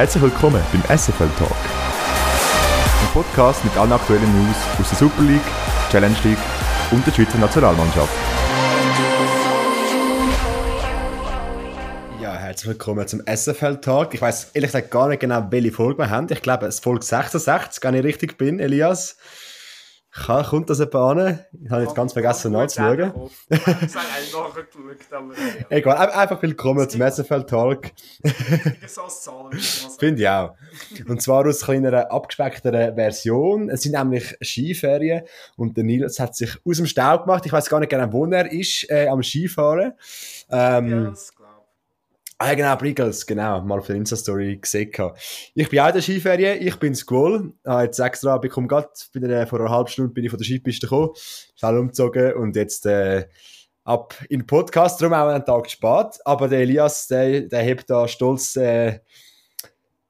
Herzlich willkommen beim SFL Talk. Ein Podcast mit allen aktuellen News aus der Super League, Challenge League und der Schweizer Nationalmannschaft. Ja, herzlich willkommen zum SFL Talk. Ich weiß ehrlich gesagt gar nicht genau, welche Folge wir haben. Ich glaube, es ist Folge 66, wenn ich richtig bin, Elias. Kann, kommt das etwa an? Ich habe jetzt ganz vergessen nachzuschauen. Ich habe eigentlich nachgeschaut, aber ja. Egal, ein- einfach willkommen zum SFL Talk. Finde ich auch. Und zwar aus kleiner, abgespeckteren Version. Es sind nämlich Skiferien und der Nils hat sich aus dem Staub gemacht. Ich weiß gar nicht genau, wo er ist, äh, am Skifahren. Ähm, Ja, Ah, genau, Briggles, genau, mal auf der Insta-Story gesehen. Ich bin auch in der Skiferien, ich bin Squall, habe jetzt extra, bekomme gerade, bin äh, vor einer halben Stunde bin ich von der Skipiste gekommen, schnell umgezogen und jetzt äh, ab in den Podcast, darum auch einen Tag spät, aber der Elias, der, der hebt da stolz äh,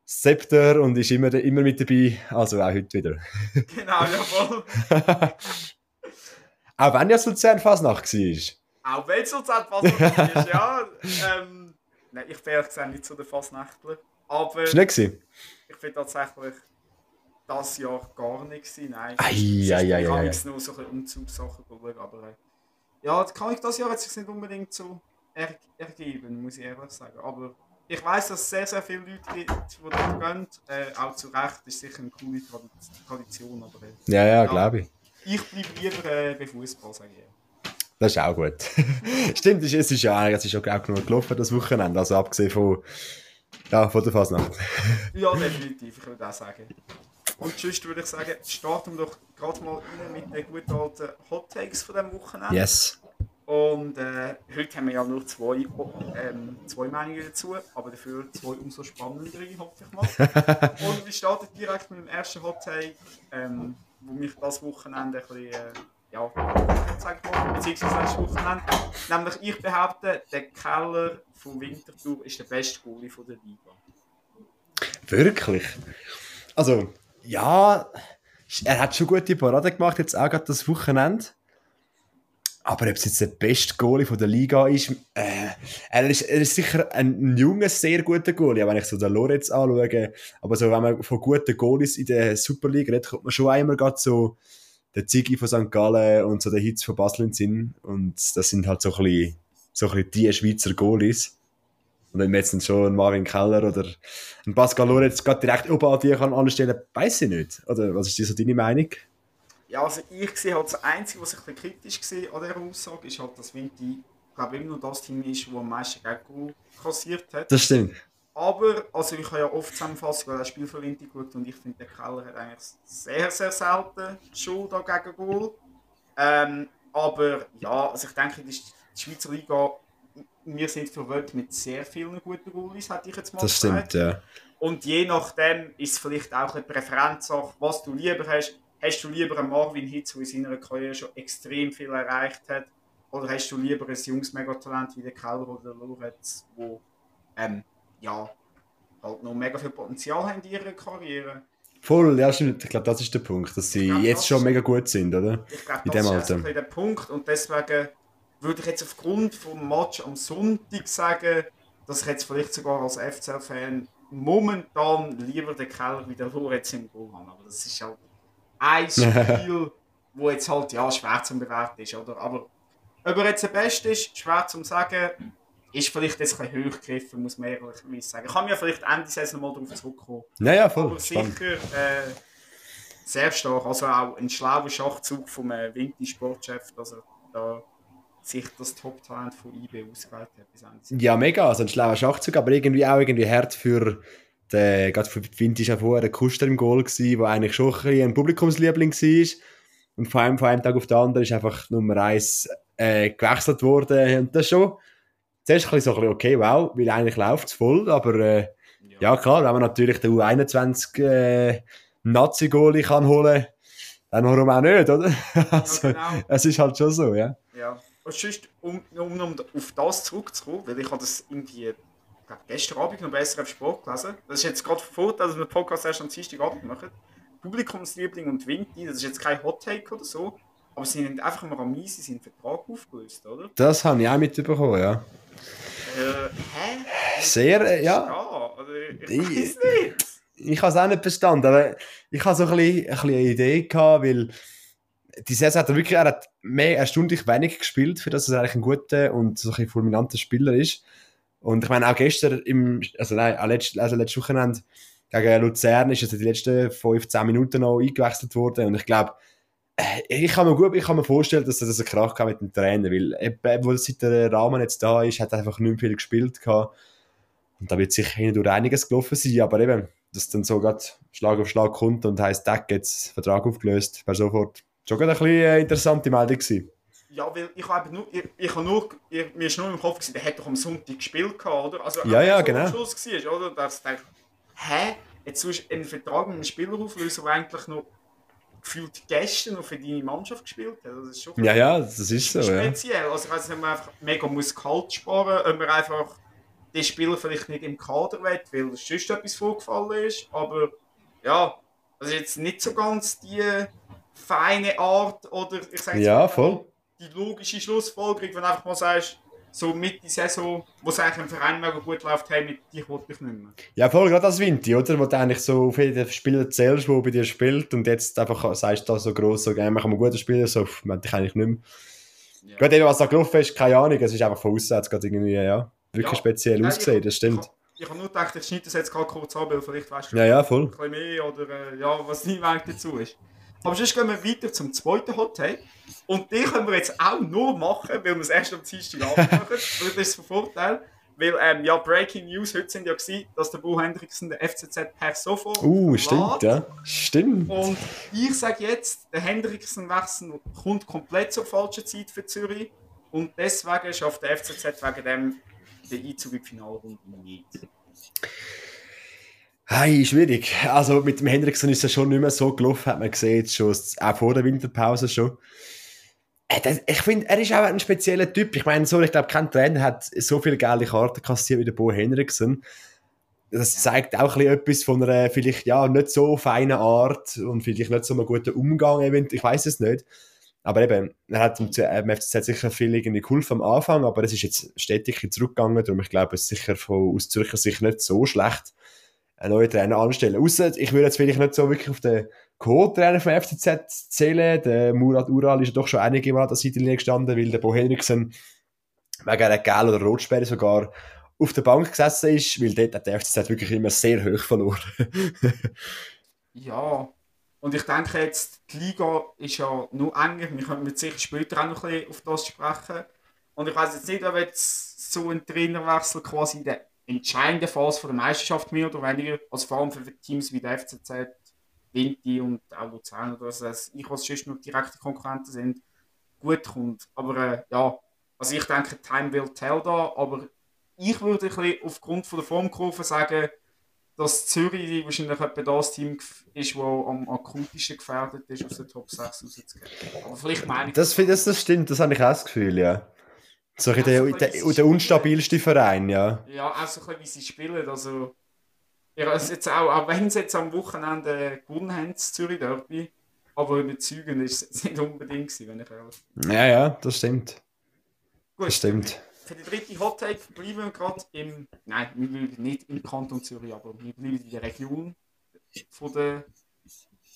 das Zepter und ist immer, immer mit dabei, also auch heute wieder. Genau, jawohl. Auch wenn ja Luzern Fasnacht war. Auch wenn es uns etwas ist, ja. Ähm, nein, ich bin ehrlich gesagt nicht so der Fassnächtler. Aber Ist nicht gewesen? ich bin tatsächlich das Jahr gar nicht gewesen. Nein, Ei, ich ei. amigs nur so ein Umzugssachen schauen, aber äh, ja, das kann ich das Jahr jetzt sich nicht unbedingt so er ergeben, muss ich ehrlich sagen. Aber ich weiß, dass es sehr, sehr viele Leute gibt, die dort gehen. Äh, auch zu Recht, ist sicher eine coole Tradi Tradition, aber äh, Ja, ja, Ja. glaube ich. ich bleibe lieber äh, bei Fußball, sage ich. Das ist auch gut. Stimmt, es ist- ja es ist auch genug gelaufen, das Wochenende. Also abgesehen von, ja, von der Fasnacht. Ja, definitiv, ich würde auch sagen. Und sonst würde ich sagen, starten wir doch gerade mal rein mit den guten alten Hot Takes von diesem Wochenende. Yes. Und äh, heute haben wir ja nur zwei, ähm, zwei Meinungen dazu, aber dafür zwei umso spannendere, hoffe ich mal. Und wir starten direkt mit dem ersten Hot Take, ähm, wo mich das Wochenende ein bisschen, äh, ja, ich mal, beziehungsweise Wochenende. Nämlich ich behaupte, der Keller von Winterthur ist der beste Goalie von der Liga. Wirklich? Also, ja, er hat schon gute Parade gemacht, jetzt auch gerade das Wochenende. Aber ob es jetzt der beste Goalie von der Liga ist, äh, er, ist er ist sicher ein, ein junger, sehr guter Goalie, wenn ich so den Lorenz anschaue. Aber so, wenn man von guten Goalies in der Super League redet, kommt man schon einmal gerade so der Ziggy von St. Gallen und so der Hitz von Basel Sinn. Und das sind halt so ein bisschen, so ein bisschen die Schweizer Goalies. Und wenn man jetzt schon einen Marvin Keller oder einen Pascal Lorenz gerade direkt oben an die kann anstellen, weiß ich nicht. Oder was ist so deine Meinung? Ja, also ich sehe halt das Einzige, was ich ein kritisch sehe an dieser Aussage, ist halt, dass Vinti, glaube ich, immer noch das Team ist, das am meisten Gegner kassiert hat. Das stimmt. Aber, also ich habe ja oft Zusammenfassung das Spiel von Vinti geschaut und ich finde, der Keller hat eigentlich sehr, sehr selten schon dagegen Goal. Ähm, aber ja, also ich denke, die Sch- die Schweizer Liga, wir sind verwöhnt mit sehr vielen guten Goalies, hätte ich jetzt mal Das gesagt. stimmt, ja. Und je nachdem ist es vielleicht auch eine Präferenzsache, was du lieber hast. Hast du lieber einen Marvin Hitz, der in seiner Karriere schon extrem viel erreicht hat? Oder hast du lieber ein junges Megatalent wie der Keller oder der Lorenz, wo ähm, ja, halt noch mega viel Potenzial haben in ihrer Karriere? Voll, ja, stimmt. Ich glaube, das ist der Punkt, dass sie Ja, jetzt das schon mega gut sind, oder? Ich glaube, das dem ist Alter. ein bisschen der Punkt. Und deswegen würde ich jetzt aufgrund vom Match am Sonntag sagen, dass ich jetzt vielleicht sogar als FCL-Fan momentan lieber den Keller wie der Lorenz im Goal habe. Aber das ist halt ein Spiel, wo jetzt halt ja schwer zu bewerten ist. Oder? Aber ob er jetzt der Beste ist, schwer zu sagen, ist vielleicht jetzt ein bisschen hochgegriffen, muss man ehrlich sagen. Ich kann mir vielleicht Ende Saison mal darauf zurückkommen. Ja, ja, voll. Aber Spannend. sicher äh, sehr stark. Also auch ein schlauer Schachzug vom äh, Vinti-Sportchef, dass er da sich das Top-Talent von IB ausgewählt hat. Ja, mega. Also ein schlauer Schachzug, aber irgendwie auch irgendwie hart für den, gerade für Vinti war vorher der Kuster im Goal, gewesen, der eigentlich schon ein, ein Publikumsliebling war. Und vor allem von einem Tag auf den anderen ist einfach Nummer eins äh, gewechselt worden. Und das schon zuerst ein bisschen so okay, wow, weil eigentlich läuft es voll, aber äh, ja klar, wenn man natürlich den U21 äh, Nazi-Goalie kann holen, dann warum auch nicht, oder? also, genau. Es ist halt schon so, ja. Ja. Und sonst, um, um, um auf das zurückzukommen, weil ich habe das irgendwie ich glaub, gestern Abend noch bei SRF Sport gelesen. Das ist jetzt gerade vor, dass wir den Podcast erst am Dienstagabend machen. Publikumsliebling und Vinti, das ist jetzt kein Hot Take oder so, aber sie sind einfach im Ramis, sie sind Vertrag aufgelöst, oder? Das habe ich auch mitbekommen, ja. Äh? Sehr, äh, ja. Oder ich, Ich- nicht. Ich habe es auch nicht verstanden, aber ich habe so ein bisschen, ein bisschen eine Idee gehabt, weil die Saison hat er wirklich, er hat mehr erstaunlich wenig gespielt, für das er eigentlich ein guter und so ein fulminanter Spieler ist. Und ich meine, auch gestern, im, also nein, auch letzt, also letztes Wochenende gegen Luzern ist er die letzten 15 Minuten noch eingewechselt worden und ich glaube, ich kann mir gut, ich kann mir vorstellen, dass er das einen Krach mit dem Trainer, weil wo seit der Rahmen jetzt da ist, hat er einfach nicht mehr viel gespielt gehabt. Und da wird sicher hindurch einiges gelaufen sein, aber eben, dass dann so Schlag auf Schlag kommt und heisst, Deck jetzt Vertrag aufgelöst, wäre sofort schon gerade ein bisschen äh, interessante Meldung gewesen. Ja, weil ich habe nur, ich, ich habe nur, ich, mir ist nur im Kopf gewesen, der hat doch am Sonntag gespielt gehabt, oder? Also, Ja, ja, so genau. Schluss war, oder? Da ich dachte, hä? Jetzt tust du einen Vertrag mit einem Spieler auflösen, der eigentlich noch gefühlt gestern noch für deine Mannschaft gespielt hat. Das ist schon Ja, ja, das ist so, ja. speziell. Also ich weiß nicht, ob man einfach mega muss kalt sparen, ob man einfach den Spieler vielleicht nicht im Kader will, weil sonst etwas vorgefallen ist. Aber ja, also jetzt nicht so ganz die feine Art oder ich sage Ja, mal, voll. die logische Schlussfolgerung, wenn du einfach mal sagst, so mit der Saison, wo es eigentlich im Verein mega gut läuft, hey, mit dich wollte ich nicht mehr. Ja, voll, gerade als Vinti, oder? Wo du eigentlich so auf jeden Spieler zählst, der bei dir spielt und jetzt einfach sagst, da so gross, so gerne, machen wir guten Spieler, so, meinte ich eigentlich nicht mehr. Ja. Gerade eben, was da gelaufen ist, keine Ahnung, es ist einfach von außen, hat es gerade irgendwie, ja, wirklich Ja. speziell ausgesehen, ich- das stimmt. Ich, ich habe nur gedacht, ich schneide das jetzt gerade kurz ab, weil vielleicht weißt du Ja, ja, voll. ein bisschen mehr oder äh, ja, was dein Weg dazu ist. Aber sonst gehen wir weiter zum zweiten Hot Take. Und den können wir jetzt auch nur machen, weil wir es erst am Dienstag machen. Das ist der Vorteil. Weil, ähm, ja, Breaking News heute sind ja gewesen, dass der Bo Hendrickson der FCZ per sofort Uh, stimmt, verlässt. ja. Stimmt. Und ich sage jetzt, der Hendrickson-Wechsel kommt komplett zur falschen Zeit für Zürich. Und deswegen schafft der FCZ wegen dem den Einzug in die Finalrunde nicht. Hey, schwierig. Also mit dem Hendrickson ist es schon nicht mehr so gelaufen, hat man gesehen, schon, auch vor der Winterpause schon. Äh, Ich finde, er ist auch ein spezieller Typ. Ich meine, so, ich glaube, kein Trainer hat so viele geile Karten kassiert wie der Bo Henriksen. Das zeigt auch ein bisschen etwas von einer vielleicht ja nicht so feinen Art und vielleicht nicht so einem guten Umgang. Ich weiß es nicht. Aber eben, er hat äh, dem FCZ sicher viel irgendwie geholfen am Anfang, aber es ist jetzt stetig zurückgegangen. Darum ich glaube, es ist sicher von, aus Zürcher Sicht nicht so schlecht, einen neuen Trainer anstellen. Ausser, ich würde jetzt vielleicht nicht so wirklich auf den Co-Trainer vom FCZ zählen. Der Murat Ural ist ja doch schon einige Mal an der Seitenlinie gestanden, weil der Bo Henriksen wegen einer Gel- oder Rotsperre sogar auf der Bank gesessen ist, weil dort hat der FCZ wirklich immer sehr hoch verloren. Ja, und ich denke jetzt, die Liga ist ja nur enger. Wir können mit sicher später auch noch ein bisschen auf das sprechen. Und ich weiß jetzt nicht, ob jetzt so ein Trainerwechsel quasi in der entscheidenden Phase der Meisterschaft mehr oder weniger, also vor allem für Teams wie der FCZ, Vinti und auch Luzern oder was weiß ich, was sonst noch direkte Konkurrenten sind, gut kommt. Aber äh, ja, also ich denke, Time will tell da, aber ich würde ein bisschen aufgrund von der Formkurve sagen, dass Zürich wahrscheinlich etwa das Team ist, das am akutesten gefährdet ist, aus der Top 6 rauszugehen. Aber vielleicht meine ich das, das stimmt, das habe ich auch das Gefühl, ja. So ein bisschen der, der, der unstabilste Verein, ja. Ja, auch so ein bisschen, wie sie spielen. Also, ja, also jetzt auch, auch wenn sie jetzt am Wochenende gewonnen haben, Zürich Derby, aber überzeugend ist es nicht unbedingt gewesen, wenn ich ehrlich bin. Ja, ja, das stimmt. Gut, Das stimmt. Für die dritte Hot Take bleiben wir gerade im, nein, wir bleiben nicht im Kanton Zürich, aber wir bleiben in der Region von der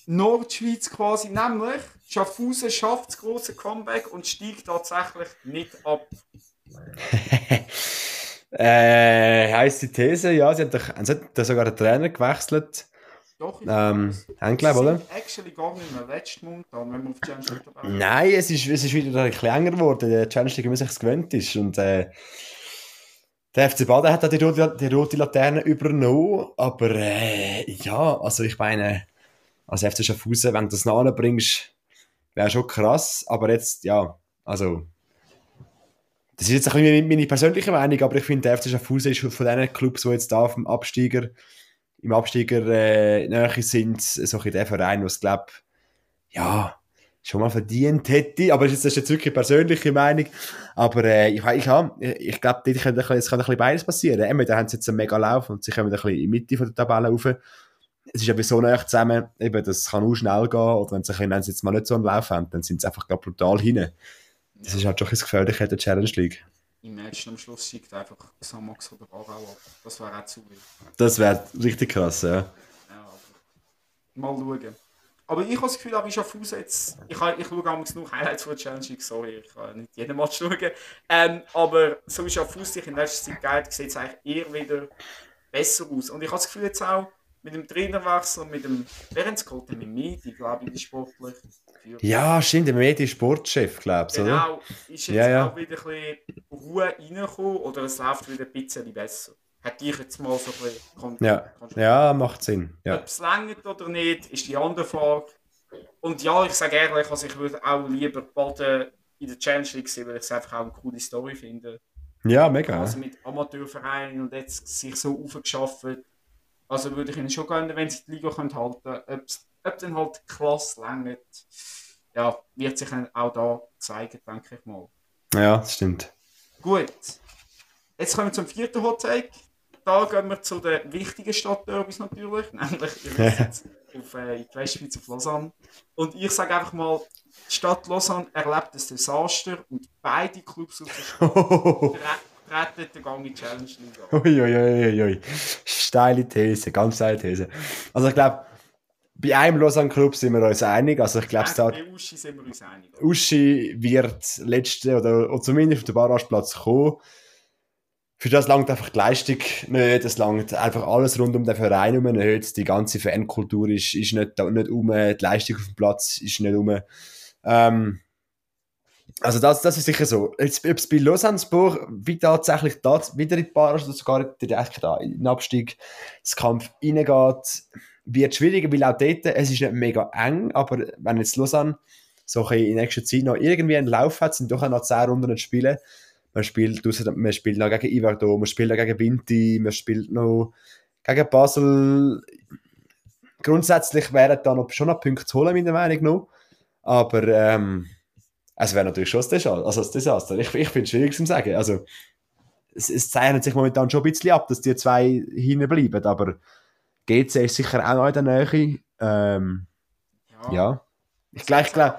Nordschweiz quasi, nämlich Schaffhausen schafft das große Comeback und steigt tatsächlich nicht ab. Äh, die These, ja, sie hat doch, sie hat sogar den Trainer gewechselt. Doch, ich Ähm, glaube oder? actually gar nicht mehr letzt momentan, wenn man auf die Challenge League Nein, es ist, es ist wieder ein bisschen länger geworden, der Challenge League, wie man sich gewöhnt ist. Und äh, der FC Baden hat da die rote, die rote Laterne übernommen, aber äh, ja, also ich meine, als FC Schaffhausen, wenn du das nachbringst, wäre schon krass, aber jetzt, ja, also das ist jetzt ein bisschen meine persönliche Meinung, aber ich finde, der FC Schaffhausen ist von diesen Clubs, die jetzt da auf dem Absteiger, im Absteiger äh, Nähe sind, so ein der Verein, was glaube ja, schon mal verdient hätte, aber das ist jetzt wirklich eine persönliche Meinung, aber äh, ich, ich, ich glaube, es kann ein bisschen beides passieren. Entweder haben sie jetzt einen mega Lauf und sie kommen ein bisschen in die Mitte von der Tabelle rauf. Es ist aber so nah zusammen, eben, das kann auch schnell gehen, oder wenn sie, wenn sie jetzt mal nicht so einen Lauf haben, dann sind sie einfach glaub, brutal hin. Das ist halt schon ein gefährlich in der Challenge League. im Match am Schluss siegt einfach Samax oder Aarau ab. Das wäre auch zu wild. Das wäre richtig krass, ja. Ja, aber mal schauen. Aber ich habe das Gefühl, auch, ich Schaffhausen jetzt. Ich, ich schaue abends nur Highlights von der Challenge League, sorry, ich kann nicht jeden Match schauen. Ähm, aber so wie Schaffhausen sich in letzter Zeit geht, sieht es eigentlich eher wieder besser aus. Und ich habe das Gefühl jetzt auch mit dem Trainerwechsel, mit dem. Wer hat es geholt? Mit Medi, glaube ich, die sportlich. Ja, stimmt, der Medi-Sportchef, glaubst du, oder? Genau, ist jetzt Ja, ja. auch wieder ein bisschen Ruhe reingekommen oder es läuft wieder ein bisschen besser. Hätte ich jetzt mal so ein bisschen kon- Ja. Ja, macht Sinn. Ja. Ob es längert oder nicht, ist die andere Frage. Und ja, ich sage ehrlich, also ich würde auch lieber Baden in der Challenge League sehen, weil ich es einfach auch eine coole Story finde. Ja, mega. Also mit Amateurvereinen und jetzt sich so aufgeschafft. Also würde ich ihnen schon gönnen, wenn sie die Liga können halten können. Ob dann halt klasse längert, ja, wird sich dann auch da zeigen, denke ich mal. Ja, das stimmt. Gut. Jetzt kommen wir zum vierten Hot Take. Da gehen wir zu den wichtigen Stadtderbys natürlich, nämlich auf äh, in die Westschweiz auf Lausanne. Und ich sage einfach mal, die Stadt Lausanne erlebt ein Desaster und beide Clubs aus der Stadt tre- treten den Gang in die Challenge League an. Uiuiuiui. Steile These, ganz steile These. Also ich glaube, bei einem Lausanne-Club sind wir uns einig. Also ich glaube, da Bei Uschi sind wir uns einig. Uschi wird letzte oder, oder zumindest auf den Barrageplatz kommen. Für das langt einfach die Leistung nicht, es langt einfach alles rund um den Verein um nicht. Die ganze Fankultur ist, ist nicht, da- nicht um, die Leistung auf dem Platz ist nicht um. Ähm, also das, das ist sicher so. Jetzt, ob es bei Lausanne-Sport wie tatsächlich da wieder in die Barrage oder sogar direkt da in den Abstiegskampf reingeht, wird schwieriger, weil auch dort, es ist nicht mega eng, aber wenn jetzt Lausanne so in nächster Zeit noch irgendwie einen Lauf hat, sind doch noch 10 Runden zu spielen. Man spielt, man spielt noch gegen Ivardo, man spielt noch gegen Vinti, man spielt noch gegen Basel. Grundsätzlich wären da noch, schon noch Punkte zu holen, meiner Meinung nach. Aber ähm, es wäre natürlich schon ein Desaster. Also ein Desaster. Ich, ich finde es schwierig zu sagen. Also, es, es zeichnet sich momentan schon ein bisschen ab, dass die zwei hinten bleiben. Aber GC ist sicher auch noch in der Nähe. Ähm, ja. Ich glaube, ich glaub,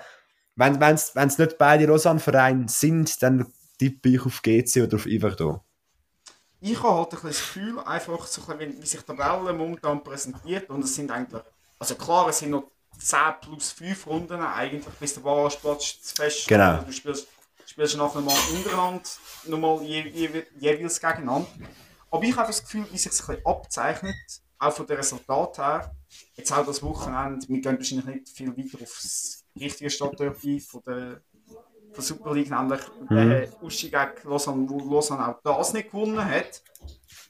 wenn es nicht beide Lausanne-Vereine sind, dann tippe ich auf GC oder auf Iverdo. Ich habe halt ein das Gefühl, einfach so wie sich die Tabelle momentan präsentiert. Und es sind eigentlich, also klar, es sind noch 10 plus 5 Runden eigentlich, bis der Barrageplatz zu fest Genau. Du spielst, spielst nachher mal untereinander, nochmal je, je, jeweils gegeneinander. Aber ich habe das Gefühl, wie sich es ein bisschen abzeichnet, auch von den Resultaten her. Jetzt auch das Wochenende, wir gehen wahrscheinlich nicht viel weiter auf das richtige Stadtderby von der von der Super League, nämlich äh, Uschi gegen Lausanne, wo Lausanne auch das nicht gewonnen hat.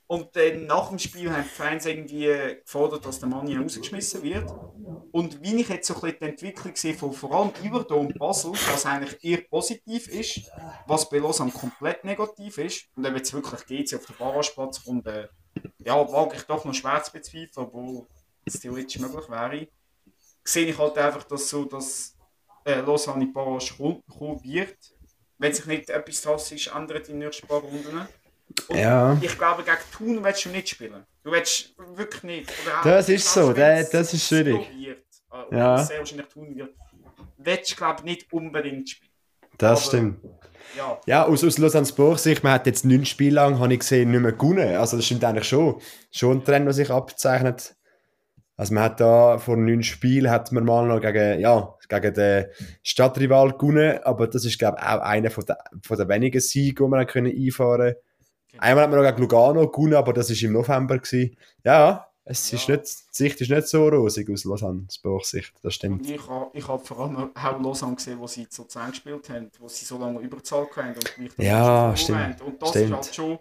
Und dann nach dem Spiel haben die Fans irgendwie gefordert, dass der Mann hier rausgeschmissen wird. Und wie ich jetzt so ein bisschen die Entwicklung sehe von vor allem Iverdo und Basel, was eigentlich eher positiv ist, was bei Lausanne komplett negativ ist, und wenn jetzt wirklich geht auf den Barrageplatz kommt, äh, ja, wage ich doch noch schwer zu bezweifeln, obwohl es theoretisch möglich wäre, sehe ich halt einfach, dass so, dass äh, Lausanne in Barrage kommen wird, wenn sich nicht etwas drastisch ändert in den nächsten paar Runden. Und Ja. ich glaube, gegen Thun willst du nicht spielen. Du willst wirklich nicht. Oder Das ist so, wenn's das ist schwierig. Wird, äh, Ja. sehr wahrscheinlich Thun wird. Willst du, glaube ich, nicht unbedingt spielen. Das Aber- stimmt. Ja, Ja, aus, aus Lausanne-Sport Sicht, man hat jetzt neun Spiele lang, habe ich gesehen, nicht mehr gewonnen. Also das stimmt eigentlich schon. Schon ein Trend, der sich abzeichnet. Also man hat da vor neun Spielen hat man mal noch gegen, ja, gegen den Stadtrival gewonnen, aber das ist glaube ich auch einer von der, von der wenigen Siege, die man können einfahren Genau. Einmal hat man noch gegen Lugano gewonnen, aber das war im November. Gewesen. Ja, es Ja. ist nicht, die Sicht ist nicht so rosig aus Lausanne-Sport Sicht, das stimmt. und ich habe ich hab vor allem auch Lausanne gesehen, wo sie zu 10 gespielt haben, wo sie so lange Überzahl hatten und noch Ja, stimmt. haben. Und das Stimmt. ist halt schon...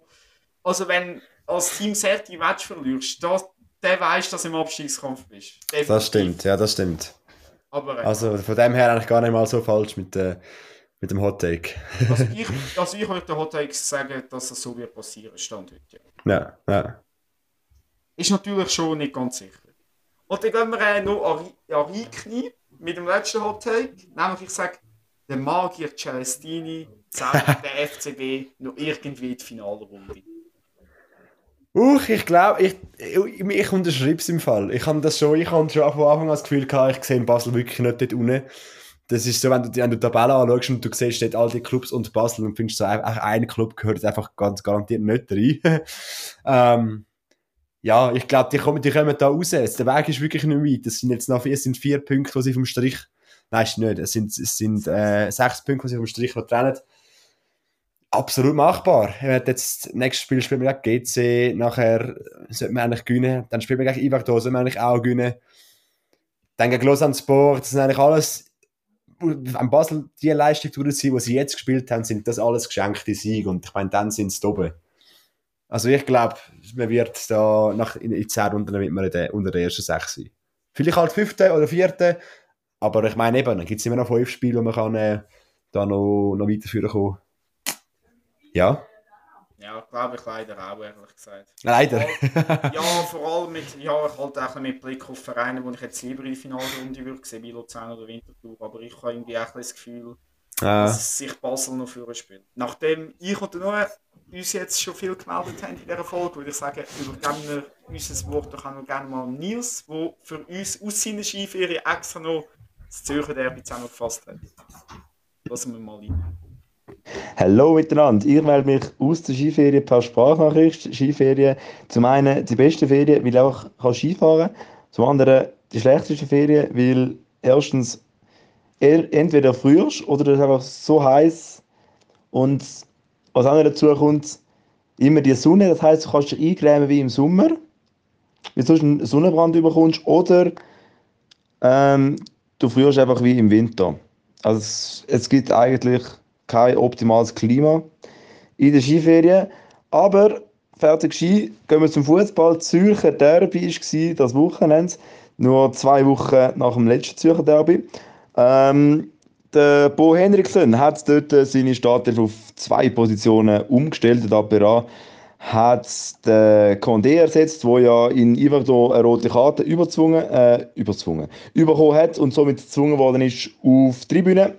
Also wenn als Team Serti Match verlierst, das, der weiss, dass du im Abstiegskampf bist. Definitiv. Das stimmt, ja, das stimmt. Aber äh, Also von dem her eigentlich gar nicht mal so falsch mit, äh, mit dem Hot Take. also ich, also ich würde den Hot Takes sagen, dass es so wird passieren, Stand heute. Ja. Ja. Ist natürlich schon nicht ganz sicher. Und dann gehen wir äh, noch an, Reikni mit dem letzten Hot Take. Nämlich, ich sage, der Magier Celestini zeigt der FCB noch irgendwie in die Finalrunde. Uch, ich glaube, ich, ich, ich unterschreibe es im Fall. Ich habe das schon, ich habe schon von Anfang an das Gefühl gehabt, ich sehe Basel wirklich nicht dort unten. Das ist so, wenn du, wenn du die Tabelle anschaust und du siehst dort all die Clubs und Basel und findest so, einfach ein Club gehört einfach ganz garantiert nicht rein. ähm, ja, ich glaube, die kommen, die kommen da raus. Der Weg ist wirklich nicht weit. Es sind jetzt noch es sind vier Punkte, die sie vom Strich, nein, ist nicht, es sind, es sind äh, sechs Punkte, die sie vom Strich trennen. Absolut machbar. Jetzt, nächstes Spiel spielen wir gegen GC, nachher sollten wir eigentlich gewinnen, dann spielen wir gegen da, sollten wir eigentlich auch gewinnen. Dann gegen Lausanne Sport, das sind eigentlich alles an Basel die Leistung durchziehen, die sie jetzt gespielt haben, sind das alles geschenkte Siege und ich meine, dann sind sie oben. Also ich glaube, man wird da nach, in, in 10 Runden wird man der, unter der ersten 6 sein. Vielleicht halt fünfte oder vierte, aber ich meine eben, dann gibt es immer noch fünf Spiele, wo man kann, äh, da noch, noch weiterführen kann. Ja. Ja, glaube ich leider auch, ehrlich gesagt. Leider? ja, vor allem mit, ja, ich halt auch mit Blick auf Vereine, wo ich jetzt lieber in die Finalrunde würde sehen, wie Luzern oder Winterthur, aber ich habe irgendwie auch das Gefühl, ah. dass sich Basel noch führen spielt. Nachdem ich und Noah uns jetzt schon viel gemeldet haben in dieser Folge, würde ich sagen, übergeben wir unser Wort doch auch noch gerne mal Nils, der für uns aus seiner Skiferie extra noch das Zürcher Derby zusammengefasst hat. Lassen wir mal rein. Hallo miteinander, ich melde mich aus der Skiferien per Sprachnachricht. Skiferien, zum einen die beste Ferien, weil auch Skifahren kann. Zum anderen die schlechteste Ferien, weil erstens entweder frühst oder es einfach so heiß und was auch noch dazu kommt, immer die Sonne, das heißt, du kannst dich eingrämen wie im Sommer, wie du einen Sonnenbrand bekommst, oder ähm, du frierst einfach wie im Winter. Also es, es gibt eigentlich kein optimales Klima in den Skiferien. Aber fertig Ski, gehen wir zum Fußball. Zürcher Derby war das Wochenende, nur zwei Wochen nach dem letzten Zürcher Derby. Ähm, der Bo Henriksen hat dort seine Startelf auf zwei Positionen umgestellt. Der Apera hat den Condé ersetzt, der ja in Iverdon eine rote Karte überzwungen, äh, überzwungen, überkommen hat und somit gezwungen worden ist auf die Tribüne.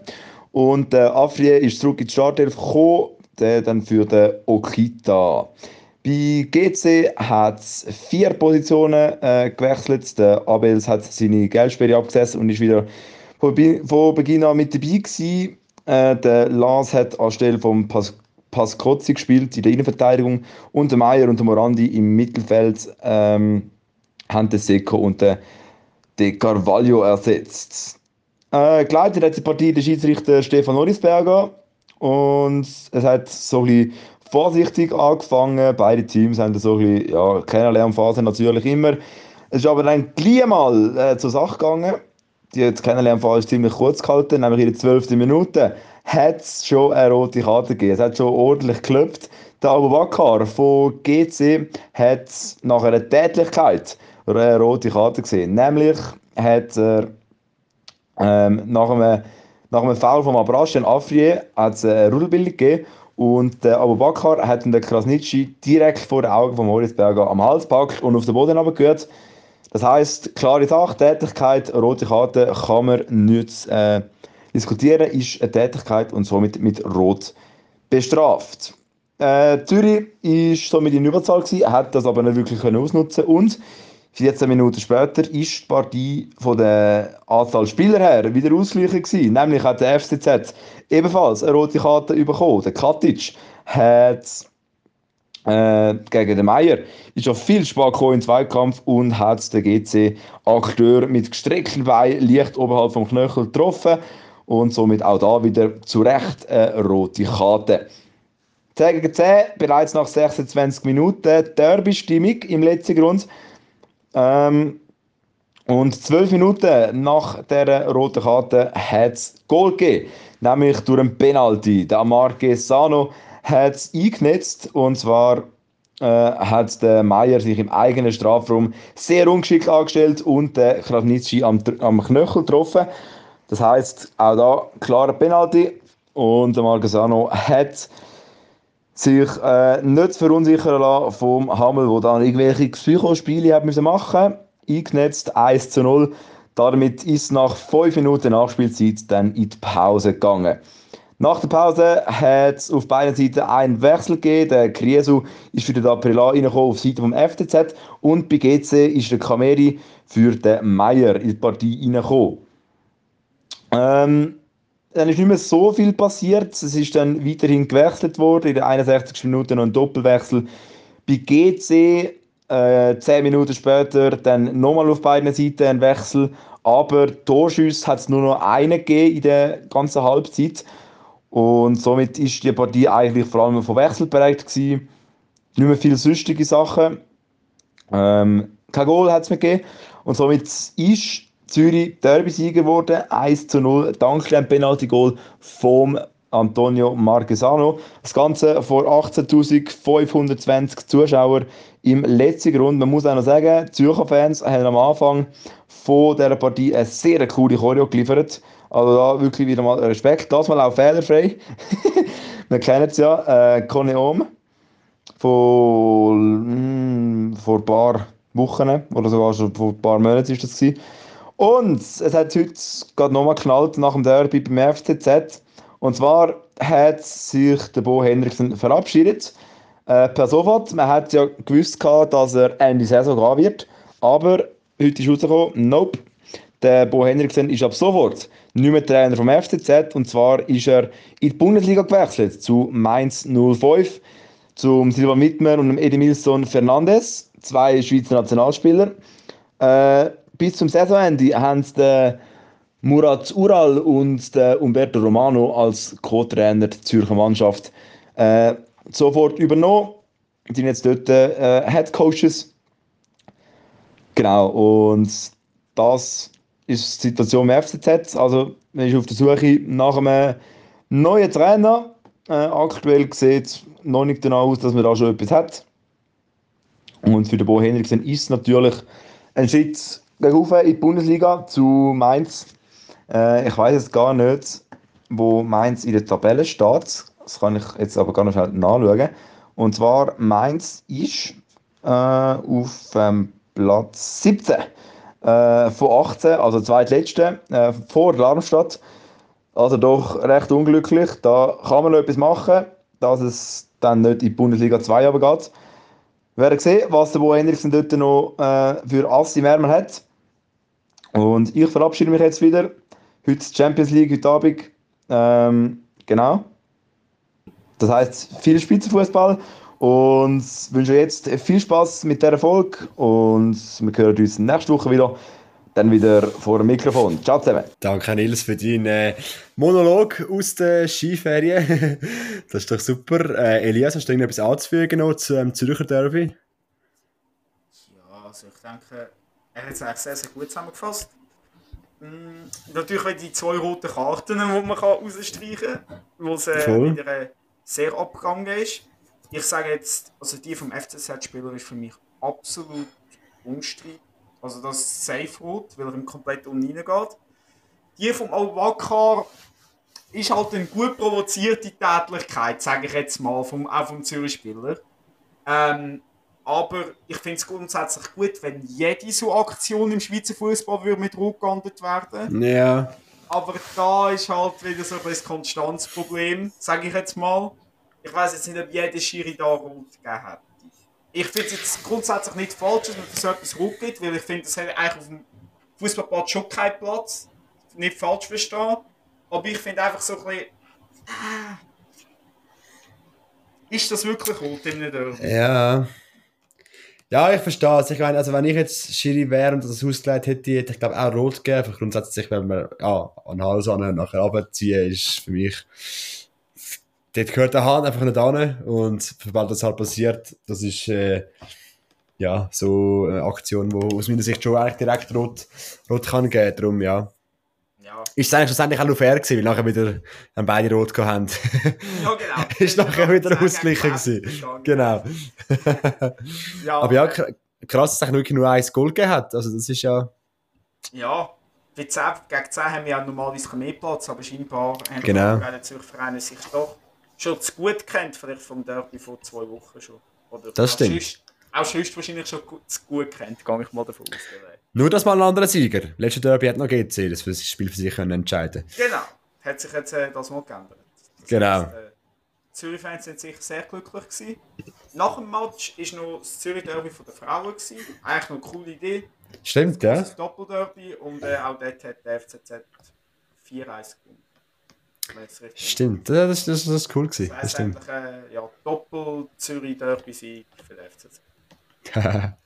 Und der Afrier ist zurück in die Startelf gekommen, der dann für den Okita. Bei GC hat es vier Positionen äh, gewechselt. Der Abels hat seine Geldsperre abgesetzt und ist wieder von, von Beginn an mit dabei gewesen. Äh, der Lars hat anstelle von Pas Pascozzi gespielt in der Innenverteidigung und der Meier und der Morandi im Mittelfeld ähm, haben den Seco und den De Carvalho ersetzt. Äh, geleitet hat die Partie der Schiedsrichter Stefan Orisberger und es hat so ein bisschen vorsichtig angefangen. Beide Teams haben so ein bisschen, ja, Kennenlernphase natürlich immer. Es ist aber dann gleich mal äh, zur Sache gegangen. Die Kennenlernphase ist ziemlich kurz gehalten, nämlich in der 12. Minute hat es schon eine rote Karte gegeben. Es hat schon ordentlich geklopft. Der Abu Bakar von GC hat nach einer Tätigkeit eine rote Karte gesehen. Nämlich hat er ähm, nach, einem, nach einem Foul von Abrasch und Afrier hat es eine Rudelbildung gegeben und der Abu Bakr hat den Krasnitschi direkt vor den Augen von Moritzberger am Hals gepackt und auf den Boden runtergehört. Das heisst, klare Sache, Tätigkeit, rote Karte kann man nicht äh, diskutieren, ist eine Tätigkeit und somit mit Rot bestraft. Äh, Zürich war somit in Überzahl, gewesen, hat das aber nicht wirklich ausnutzen und 14 Minuten später ist die Partie von der Anzahl Spieler her wieder ausgeglichen gewesen. Nämlich hat der FCZ ebenfalls eine rote Karte bekommen. Der Katic hat äh, gegen den Meier ist auf viel gekommen im Zweikampf und hat den GC-Akteur mit gestreckten Beinen leicht oberhalb vom Knöchel getroffen und somit auch da wieder zu Recht eine rote Karte. 10 gegen 10, bereits nach 26 Minuten, Derby-Stimmung im letzten Grund. Ähm, und zwölf Minuten nach der roten Karte hat es Goal gegeben, nämlich durch einen Penalty. Der Marquesano hat es eingenetzt und zwar äh, hat der Meier sich im eigenen Strafraum sehr ungeschickt angestellt und der Kravnitschi am, am Knöchel getroffen. Das heißt auch da klarer Penalty und der Marquesano hat sich äh, nicht verunsichern lassen vom Hammel, der dann irgendwelche Psychospiele hat müssen machen Eingenetzt 1 zu 0. Damit ist nach 5 Minuten Nachspielzeit dann in die Pause gegangen. Nach der Pause hat es auf beiden Seiten einen Wechsel gegeben. Der Kriesu ist für den Aprila reingekommen auf Seite vom FTZ und bei GC ist der Kameri für den Meier in die Partie reingekommen. Ähm, dann ist nicht mehr so viel passiert. Es ist dann weiterhin gewechselt worden. In der 61. Minute noch ein Doppelwechsel bei GC. Äh, zehn Minuten später dann nochmal auf beiden Seiten ein Wechsel. Aber Torschüsse hat es nur noch einen gegeben in der ganzen Halbzeit. Und somit ist die Partie eigentlich vor allem von Wechsel prägt gewesen. Nicht mehr viele sonstige Sachen. Ähm, kein Goal hat es mehr gegeben. Und somit ist Zürich Derby-Sieger geworden, 1 zu 0, dank dem Penalty-Goal vom Antonio Marquesano. Das Ganze vor 18.520 Zuschauern im letzten Grund. Man muss auch noch sagen, die Zürcher Fans haben am Anfang von dieser Partie eine sehr coole Choreo geliefert. Also da wirklich wieder mal Respekt. Das mal auch fehlerfrei. Wir kennen es ja, äh, Coneom. Vor, mm, vor ein paar Wochen oder sogar schon vor ein paar Monaten ist das gewesen. Und es hat heute gerade nochmal geknallt nach dem Derby beim FCZ. Und zwar hat sich der Bo Henriksen verabschiedet. Äh, per sofort. Man hat ja gewusst, gehabt, dass er Ende Saison gehen wird. Aber heute ist rausgekommen, nope. Der Bo Henriksen ist ab sofort nicht mehr Trainer vom FCZ. Und zwar ist er in die Bundesliga gewechselt zu Mainz 05, zum Silva Wittmer und dem Edmilson Fernandes, zwei Schweizer Nationalspieler. Äh, bis zum Saisonende haben sie Murat Ural und den Umberto Romano als Co-Trainer der Zürcher Mannschaft äh, sofort übernommen. Die sind jetzt dort äh, Head Coaches. Genau, und das ist die Situation im FCZ. Also, man ist auf der Suche nach einem neuen Trainer. Äh, aktuell sieht es noch nicht danach aus, dass man da schon etwas hat. Und für den Bo Henriksen ist es natürlich ein Schritt gegen in die Bundesliga zu Mainz. Äh, ich weiß jetzt gar nicht, wo Mainz in der Tabelle steht. Das kann ich jetzt aber gar nicht nachschauen. Und zwar Mainz ist äh, auf ähm, Platz 17 äh, von 18, also zweitletzte, äh, vor Darmstadt. Also doch recht unglücklich. Da kann man noch etwas machen, dass es dann nicht in die Bundesliga 2 geht. Wir werden sehen, was der Bo Henriksen dort noch äh, für Ass im Ärmel hat. Und ich verabschiede mich jetzt wieder. Heute Champions League, heute Abend. Ähm, genau. Das heißt, viel Spitzenfußball und wünsche jetzt viel Spaß mit der Erfolg und wir hören uns nächste Woche wieder. Dann wieder vor dem Mikrofon. Ciao zusammen. Danke Nils für deinen äh, Monolog aus der Skiferien. das ist doch super. Äh, Elias, hast du irgendetwas anzufügen noch zum Zürcher Derby? Ja, also ich denke, er hat es eigentlich sehr, sehr gut zusammengefasst. Mm, natürlich die zwei roten Karten, die man rausstreichen kann, wo es äh, wieder äh, sehr abgegangen ist. Ich sage jetzt, also die vom FCZ-Spieler ist für mich absolut unstrittig. Also das ist safe rot, weil er im komplett unten reingeht. Die vom Al-Wakar ist halt eine gut provozierte Tätlichkeit, sage ich jetzt mal, vom, auch vom Zürich-Spieler. Ähm, aber ich finde es grundsätzlich gut, wenn jede so Aktion im Schweizer Fußball mit Rot geahndet werden. Ja. Aber da ist halt wieder so ein Konstanzproblem, sage ich jetzt mal. Ich weiß jetzt nicht, ob jeder Schiri da rot gegeben hat. Ich finde es jetzt grundsätzlich nicht falsch, dass man für so etwas rot gibt, weil ich finde, das hat eigentlich auf dem Fußballplatz schon keinen Platz. Nicht falsch verstehen. Aber ich finde einfach so ein bisschen. Ah, ist das wirklich rot in der? Ja. Ja, ich verstehe es. Ich meine, also wenn ich jetzt Schiri wäre und das ausgelegt hätte, hätte ich glaube auch rot gegeben. Grundsätzlich, wenn man ja, an den Hals an nachher runterziehen, ist für mich. Dort gehört der Hahn einfach nicht an. Und sobald das halt passiert, das ist äh, ja so eine Aktion, wo aus meiner Sicht schon eigentlich direkt rot, rot kann geben. Darum, ja. Ja. Ist es eigentlich schlussendlich auch noch fair gewesen, weil nachher wieder haben beide rot gehabt haben. Ja, genau. ist nachher wieder ausgeglichen gewesen. Genau. Ja, Aber ja, kr- krass, dass es wirklich nur ein Goal gegeben hat. Also das ist ja... Ja, bei 10, gegen 10 haben wir ja normalerweise mehr Platz, aber scheinbar haben Genau. die Zürcher Vereine sich doch schon zu gut kennt, vielleicht vom Derby vor zwei Wochen schon. Oder Das auch stimmt. sonst- Auch sonst wahrscheinlich schon zu gut kennt, gehe ich mal davon aus. Nur das mal ein anderer Sieger. Letzte Derby hat noch GC, das für das Spiel für sich können entscheiden Genau, hat sich jetzt äh, das mal geändert. Das Genau. heisst, äh, die Zürich-Fans sind sicher sehr glücklich gewesen. Nach dem Match war noch das Zürich-Derby von der Frauen. Gewesen. Eigentlich noch eine coole Idee. Stimmt, gell? Das Doppelderby und äh, auch dort hat der FCZ 4-1 gewonnen. Stimmt, das, das, das, das ist cool gewesen. Das Das stimmt. äh, ja, Doppel-Zürich-Derby-Sieg für den FCZ.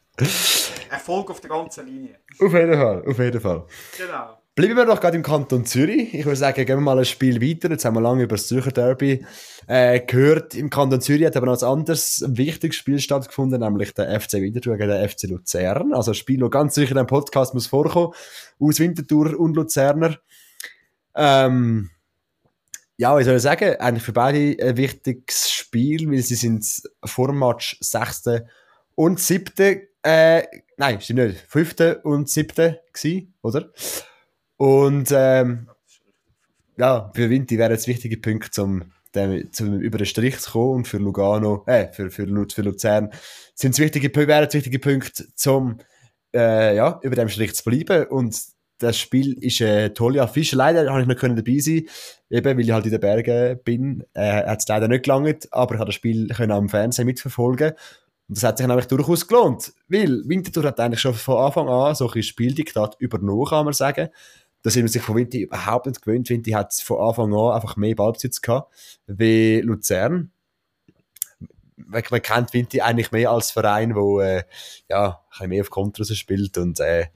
Erfolg auf der ganzen Linie. auf jeden Fall, auf jeden Fall. Genau. Bleiben wir doch gerade im Kanton Zürich. Ich würde sagen, gehen wir mal ein Spiel weiter. Jetzt haben wir lange über das Zürcher Derby äh, gehört. Im Kanton Zürich hat aber noch ein anderes wichtiges Spiel stattgefunden, nämlich der FC Winterthur gegen den FC Luzern. Also ein Spiel, das ganz sicher in einem Podcast muss vorkommen, aus Winterthur und Luzerner. Ähm, ja, ich soll sagen, eigentlich für beide ein wichtiges Spiel, weil sie sind vor dem Match 6. und 7. Äh, nein, stimmt nicht. 5. und 7. gewesen, oder? Und ähm, ja, für Vinti wären es wichtige Punkte, zum, dem, zum über den Strich zu kommen und für Lugano, äh, für, für, für Luzern sind es wichtige, wären es wichtige Punkte, zum äh, ja, über dem Strich zu bleiben. Und das Spiel ist eine tolle Affische. Leider habe ich noch können dabei sein, eben weil ich halt in den Bergen bin. Äh, hat es leider nicht gelangt, aber ich habe das Spiel können am Fernsehen mitverfolgen. Und das hat sich nämlich durchaus gelohnt, weil Winterthur hat eigentlich schon von Anfang an so ein Spieldiktat übernommen, kann man sagen. Da sind wir sich von Vinti überhaupt nicht gewöhnt. Vinti hat von Anfang an einfach mehr Ballbesitz gehabt wie Luzern. Man, man kennt Vinti eigentlich mehr als Verein, wo äh, ja, ein bisschen mehr auf Kontras spielt und äh,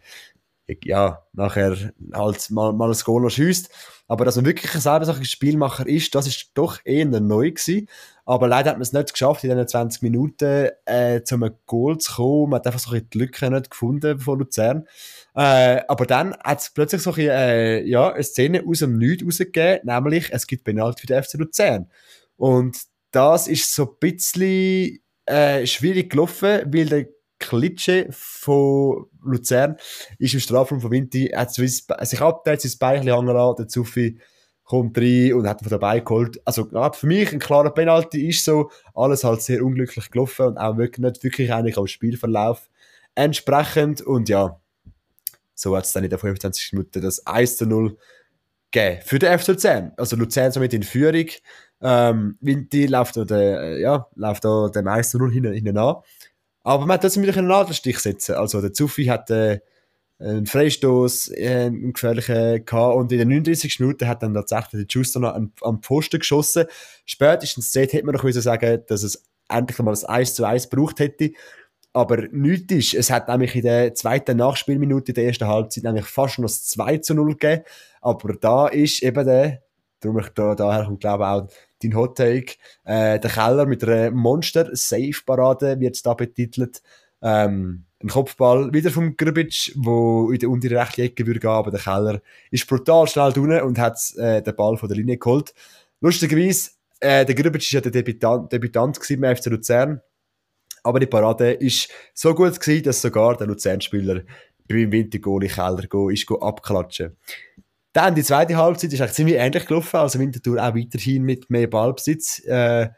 ja, nachher halt mal, mal ein Goal noch schiesst. Aber dass man wirklich selber so ein Spielmacher ist, das ist doch eher neu gewesen. Aber leider hat man es nicht geschafft, in diesen 20 Minuten äh, zu einem Goal zu kommen. Man hat einfach so ein bisschen die Lücke nicht gefunden von Luzern. Äh, aber dann hat es plötzlich so ein bisschen, äh, ja, eine Szene aus dem Nichts rausgegeben, nämlich es gibt Penalty für den FC Luzern. Und das ist so ein bisschen äh, schwierig gelaufen, weil der Klitsche von Luzern ist im Strafraum von Vinti, hat sich abgedreht, sein Bein hängen lassen, der Zuffi kommt rein und hat ihn von dabei geholt. Also für mich ein klarer Penalty ist so, alles halt sehr unglücklich gelaufen und auch wirklich nicht wirklich eigentlich am Spielverlauf entsprechend und ja, so hat es dann in der 25. Minute das 1 zu 0 gegeben für den FC Luzern. Also Luzern somit in Führung. Ähm, Vinti läuft da, der, ja, läuft da dem 1 zu 0 hinten, hinten an. Aber man hat trotzdem wieder einen Nadelstich setzen. Also der Zuffi hat äh, einen Freistoß, äh, einen gefährlichen gehabt und in den 39 Minuten hat dann tatsächlich der Schuster noch an, am Pfosten geschossen. Spätestens dort hätte man müssen sagen, dass es endlich mal das 1 zu 1 gebraucht hätte. Aber nichts ist, es hat nämlich in der zweiten Nachspielminute der ersten Halbzeit nämlich fast noch das 2 zu 0 gegeben. Aber da ist eben der, darum ich da, daher kommt glaube auch dein Hot Take, äh, der Keller mit einer Monster-Safe-Parade, wird es da betitelt. Ähm, ein Kopfball wieder vom Grbic, wo in der untere rechte Ecke würde gehen, aber der Keller ist brutal schnell drinnen und hat äh, den Ball von der Linie geholt. Lustigerweise, äh, der Grbic ist ja der Debütant, Debütant beim FC Luzern, aber die Parade ist so gut gewesen, dass sogar der Luzern-Spieler beim Wintergoal Keller go, ist abklatschen. Dann die zweite Halbzeit ist eigentlich ziemlich ähnlich gelaufen, also Winterthur auch weiterhin mit mehr Ballbesitz. Äh,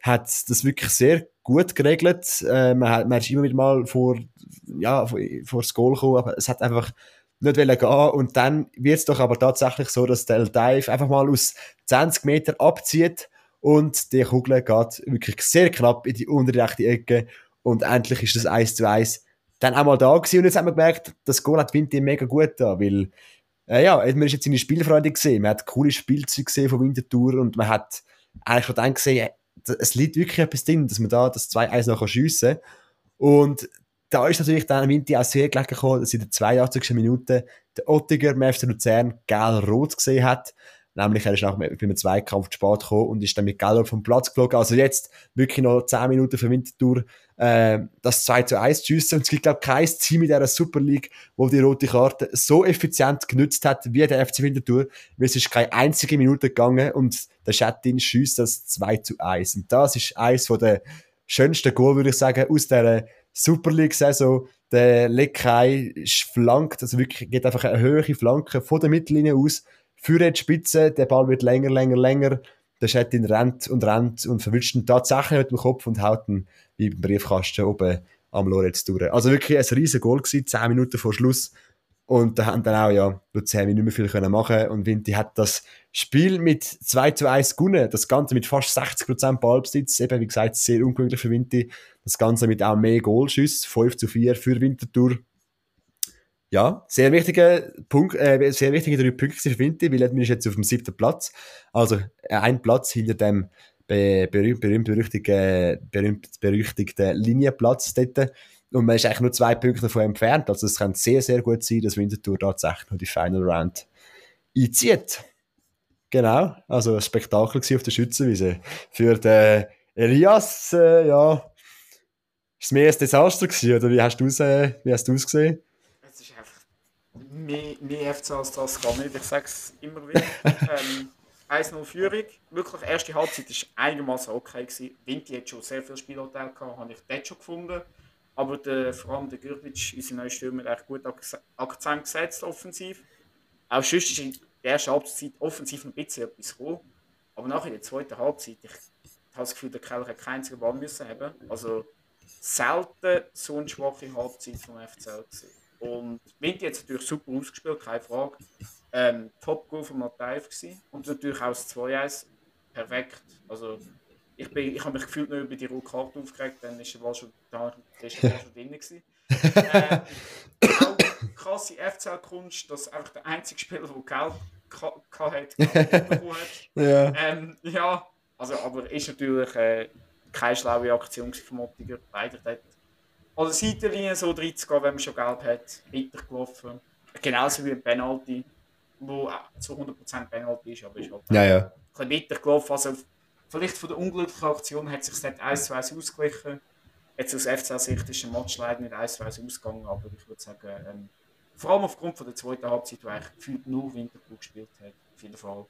hat das wirklich sehr gut geregelt. Äh, man, hat, man ist immer wieder mal vor, ja, vor, vor das Goal gekommen, aber es hat einfach nicht wollen gehen. Und dann wird es doch aber tatsächlich so, dass der Dive einfach mal aus 20 Meter abzieht und die Kugel geht wirklich sehr knapp in die untere rechte Ecke und endlich ist das 1 zu 1 dann auch mal da gewesen. Und jetzt haben wir gemerkt, das Goal hat Winter mega gut da, weil äh, ja, man ist jetzt seine Spielfreude gesehen, man hat coole Spielzeuge gesehen von Winterthur und man hat eigentlich schon dann gesehen, es liegt wirklich etwas drin, dass man da das 2-1 noch schiessen kann. Und da ist natürlich dann Winti auch sehr gelegen gekommen, dass in der 82. Minute der Ottiger beim FC Luzern gelb-rot gesehen hat. Nämlich, er ist nach einem Zweikampf zu spät gekommen und ist dann mit Gelb vom Platz geflogen. Also jetzt wirklich noch 10 Minuten für Winterthur äh, das 2 zu 1 zu schiessen. Und es gibt, glaube ich, kein Team in dieser Super League, wo die rote Karte so effizient genutzt hat wie der FC Winterthur. Weil es ist keine einzige Minute gegangen und der Schattin schießt das 2 zu 1. Und das ist eines der schönsten Goal, würde ich sagen, aus dieser Super League-Saison. Der Lekai flankt, also wirklich geht einfach eine höhere Flanke von der Mittellinie aus für die Spitze, der Ball wird länger, länger, länger, der Schettin rennt und rennt und verwünscht ihn tatsächlich mit dem Kopf und haut ihn wie beim Briefkasten oben am Lorenz durch. Also wirklich ein riesen Goal gewesen, 10 Minuten vor Schluss. Und da haben dann auch, ja, Luzern nicht mehr viel können machen und Vinti hat das Spiel mit 2 zu 1 gewonnen. Das Ganze mit fast 60% Ballbesitz. Eben, wie gesagt, sehr unglücklich für Vinti. Das Ganze mit auch mehr Goalschüsse, 5 zu 4 für Winterthur. Ja, sehr wichtiger Punkt, äh, sehr wichtige drei Punkte für Vinti, weil er ist jetzt auf dem siebten Platz. Also äh, ein Platz hinter dem be berühmt, berühmt berüchtigten, berühmt berüchtigten Linienplatz dort. Und man ist eigentlich nur zwei Punkte davon entfernt. Also es kann sehr, sehr gut sein, dass Winterthur tatsächlich noch die Final Round einzieht. Genau, also ein Spektakel auf der Schützenwiese. Für den Elias, äh, ja, ist es mehr ein Desaster gewesen, oder wie hast du es, äh, wie? Mehr, mehr FC als das gar nicht. Ich sage es immer wieder. ähm, 1-0 Führung. Wirklich, erste Halbzeit war einigermaßen okay. Gewesen. Vinti hat schon sehr viele Spielhotel gehabt, habe ich dort schon gefunden. Aber der, vor allem der Gürbic, unser neuer Stürmer, hat gut Akzent gesetzt, offensiv. Auch sonst ist in der ersten Halbzeit offensiv ein bisschen etwas gekommen. Aber nachher in der zweiten Halbzeit, ich, ich habe das Gefühl, der Keller hat keinen einzigen Ball müssen haben. Also selten so eine schwache Halbzeit vom FCL gesehen. Und hat es natürlich super ausgespielt, keine Frage. Ähm, Top-Goal von Mataev gewesen. Und natürlich auch das 2-1 perfekt. Also ich, bin, ich habe mich gefühlt nur über die rote Karte aufgeregt, dann ist der Ball schon, da, ist der Ball schon drin gewesen. ähm, auch krasse FCL-Kunst, dass einfach der einzige Spieler, der Geld hatte, bekommen hat. Ja. Ähm, ja, also, aber ist natürlich äh, keine schlaue Aktion von Mottiger. Leider dort an der Seitenlinie so reinzugehen, wenn man schon Gelb hat, weitergelaufen. Genauso wie ein Penalty, wo auch zu 100% Penalty ist, aber ist halt Ja, ja. ein bisschen weitergelaufen. Also, vielleicht von der unglücklichen Aktion hat sich dort 1 2 ausgeglichen. Jetzt aus FCL-Sicht ist der Match leider nicht 1 2 ausgegangen, aber ich würde sagen, ähm, vor allem aufgrund von der zweiten Halbzeit, wo eigentlich gefühlt nur Winterthur gespielt hat, auf jeden Fall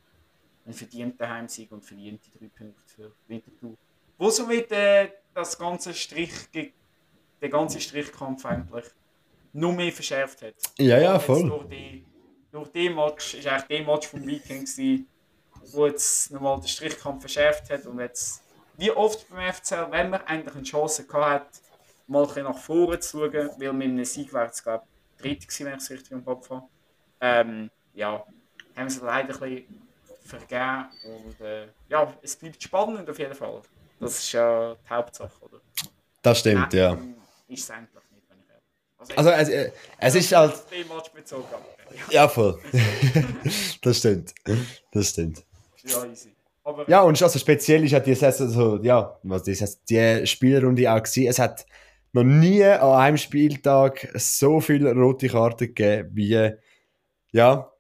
ein verdienter Heimsieg und verdiente drei Punkte für Winterthur. Wo somit äh, das ganze Strich, der ganze Strichkampf eigentlich noch mehr verschärft hat. Ja, ja, voll. Durch, die, durch den Match, ist eigentlich der Match vom Weekend gewesen, wo jetzt nochmal den Strichkampf verschärft hat und jetzt, wie oft beim FCL, wenn man eigentlich eine Chance gehabt hat, mal ein nach vorne zu schauen, weil mit einem Sieg wäre es, glaube ich, dritte gewesen, wenn ich es richtig im Kopf habe. Ähm, ja, haben sie leider ein bisschen vergeben und äh, ja, es bleibt spannend auf jeden Fall. Das ist ja die Hauptsache, oder? Das stimmt, ja. Ähm, Ist es eigentlich nicht, wenn ich ehrlich Also es, äh, es ist halt... bezogen. aber, Ja, voll. das stimmt. Das stimmt. Ja, easy. Aber Ja, und also speziell ist halt die Saison so, ja, was die, Saison- die Spielrunde auch gewesen. Es hat noch nie an einem Spieltag so viele rote Karten gegeben wie, ja,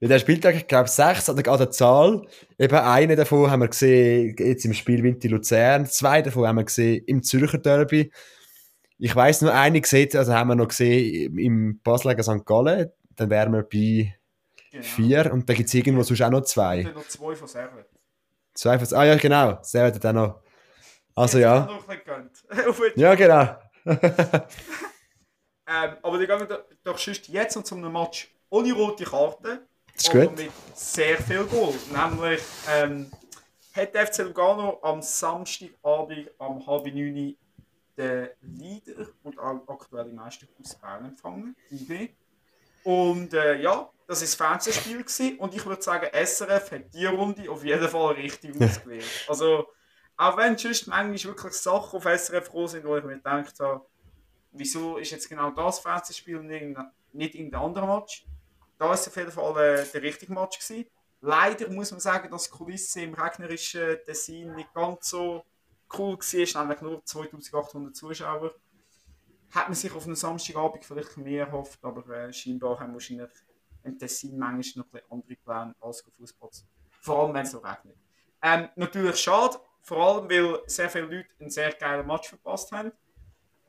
wie der Spieltag, ich glaube, sechs an der, an der Zahl. Eben eine davon haben wir gesehen, jetzt im Spiel Winter Luzern. Zwei davon haben wir gesehen im Zürcher Derby. Ich weiß nur eine gesehen, also haben wir noch gesehen im Basel gegen St. Gallen. Dann wären wir bei genau. vier und da gibt es irgendwo sonst auch noch zwei. Und dann noch zwei von Servet. Zwei von, ah ja, genau. Sehr hat auch noch. Also ja. noch Ja, genau. Ähm, aber die gehen doch- doch sonst jetzt und zu einem Match ohne rote Karte. Das ist gut. mit sehr viel Goal. Nämlich ähm, hat der FC Lugano am Samstagabend am halb neun den Leader und aktuelle Meister aus Bern empfangen, IB. Und äh, ja, das ist das Fernsehspiel gewesen. und ich würde sagen, SRF hat die Runde auf jeden Fall richtig ausgewählt. Also, auch wenn sonst manchmal wirklich Sachen auf SRF gekommen sind, wo ich mir gedacht habe, wieso ist jetzt genau das Fernsehspiel und nicht irgendein anderer Match? Da war es auf jeden Fall äh, der richtige Match. Gewesen. Leider muss man sagen, dass die Kulisse im regnerischen Tessin nicht ganz so cool war, nämlich nur 2800 Zuschauer. Hat man sich auf einen Samstagabend vielleicht mehr erhofft, aber äh, scheinbar haben wahrscheinlich im Tessin manchmal noch ein andere Pläne als Fußball. Vor allem, wenn es so regnet. Ähm, natürlich schade, vor allem, weil sehr viele Leute einen sehr geilen Match verpasst haben.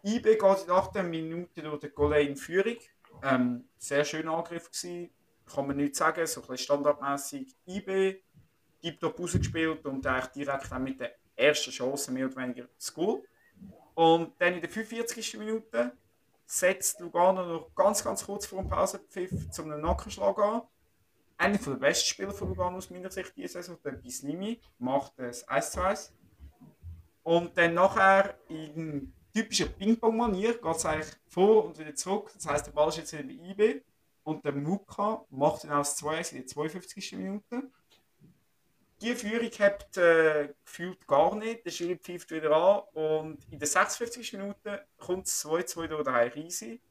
IB geht in 18 Minuten durch den Goal in Führung. Ähm, sehr schöner Angriff gewesen. Kann man nicht sagen, so ein bisschen standardmäßig. IB gibt dort rausgespielt und eigentlich direkt dann mit der ersten Chance mehr oder weniger das Goal. Und dann in der 45. Minute setzt Lugano noch ganz, ganz kurz vor dem Pausenpfiff zum Nackenschlag an. Einer der besten Spieler von Lugano aus meiner Sicht diese Saison, der Bislimi, macht das 1 zu 1. Und dann nachher in typischer Ping-Pong-Manier geht es eigentlich vor und wieder zurück. Das heisst, der Ball ist jetzt wieder bei IB. Und der Muka macht dann aus 2 in der 52. Minute. Die Führung hat äh, gefühlt gar nicht. Der Schiri pfeift wieder an. Und in der 56. Minute kommt es 2-2 durch den Riesi.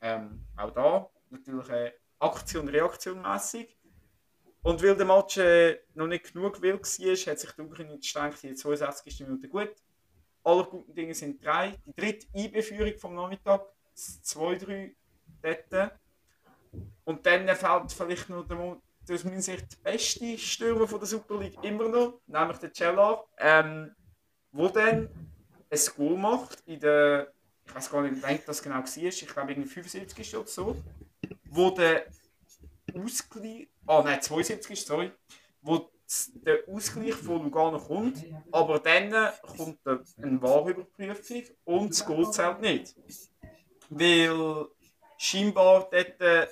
Ähm, auch da natürlich äh, Aktion-Reaktion mäßig. Und weil der Match äh, noch nicht genug wild war, hat sich der Ukraine gedacht, die 62. Minute gut. Alle guten Dinge sind drei. Die dritte Einbeführung vom Nachmittag, 2-3 dort. Und dann fällt vielleicht noch der, aus meiner Sicht der beste Stürmer der Super League immer noch, nämlich der Cellar, ähm, wo dann ein Goal macht in der, ich weiß gar nicht, wann das genau war, ich glaube irgendwie 75 oder so, wo der Ausgleich, ah oh nein, 72 sorry, wo der Ausgleich von Lugano kommt, aber dann kommt eine Wahrüberprüfung und das Goal zählt nicht. Weil scheinbar dort äh,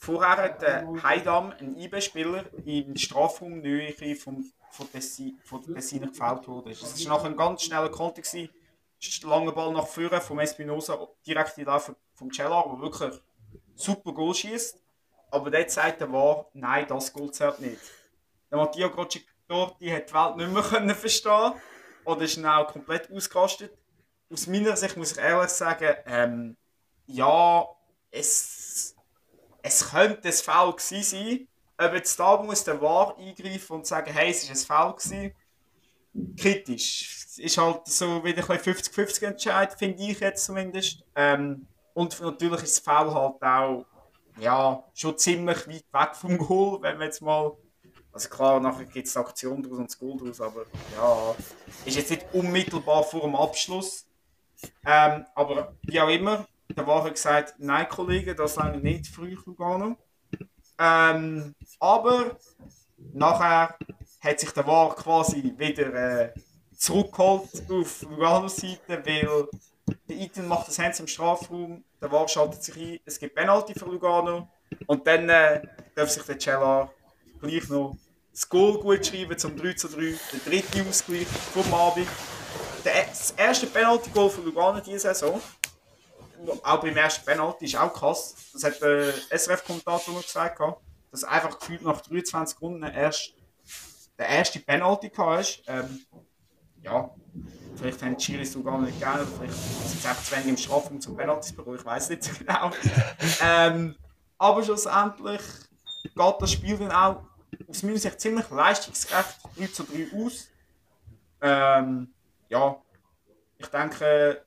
vorher hat Heidam, ein IB-Spieler, in Strafraum Nähe vom, von, Tessin, von gefällt wurde. Es war nachher ein ganz schneller Konter. Langer Ball nach vorne vom Espinosa, direkt in Laufe vom Cellar, der wirklich super Goal schießt. Aber dort sagt er war, nein, das Goal zählt nicht. Der Matteo Grocci-Torti hat die Welt nicht mehr verstehen oder ist dann auch komplett ausgerastet. Aus meiner Sicht muss ich ehrlich sagen, ähm, ja, es, es könnte ein Foul gewesen sein. Ob jetzt da muss der VAR eingreifen und sagen, hey, es war ein Foul gewesen. Kritisch. Es ist halt so wieder ein 50-50 Entscheid, finde ich jetzt zumindest. Ähm, und natürlich ist das Foul halt auch ja, schon ziemlich weit weg vom Goal, wenn wir jetzt mal. Also klar, nachher gibt es Aktion daraus und das Goal daraus, aber ja, ist jetzt nicht unmittelbar vor dem Abschluss. Ähm, aber wie auch immer, da war gesagt, nein Kollege, das lange nicht früh Lugano. Ähm, aber nachher hat sich der War quasi wieder äh, zurückgeholt auf Luganos Seite, weil der Item macht das Hands im Strafraum, der War schaltet sich ein, es gibt Penalty für Lugano und dann äh, darf sich der Cellar gleich noch das Goal gut schreiben zum 3 zu 3, der dritte Ausgleich vom Abend. Das erste Penalty-Goal für Lugano diese Saison, auch beim ersten Penalty, ist auch krass. Das hat der SRF-Kommentator noch gesagt, dass einfach gefühlt nach 23 Runden erst der erste Penalty hast. Ähm, ja, Vielleicht haben die Chiris sogar nicht gerne, vielleicht sind sie einfach zu wenig im Strafraum zum Penalty bekommen, ich weiß nicht so genau. ähm, aber schlussendlich geht das Spiel dann auch aus meiner Sicht ziemlich leistungsgerecht 3 zu 3 aus. Ähm, ja, ich denke,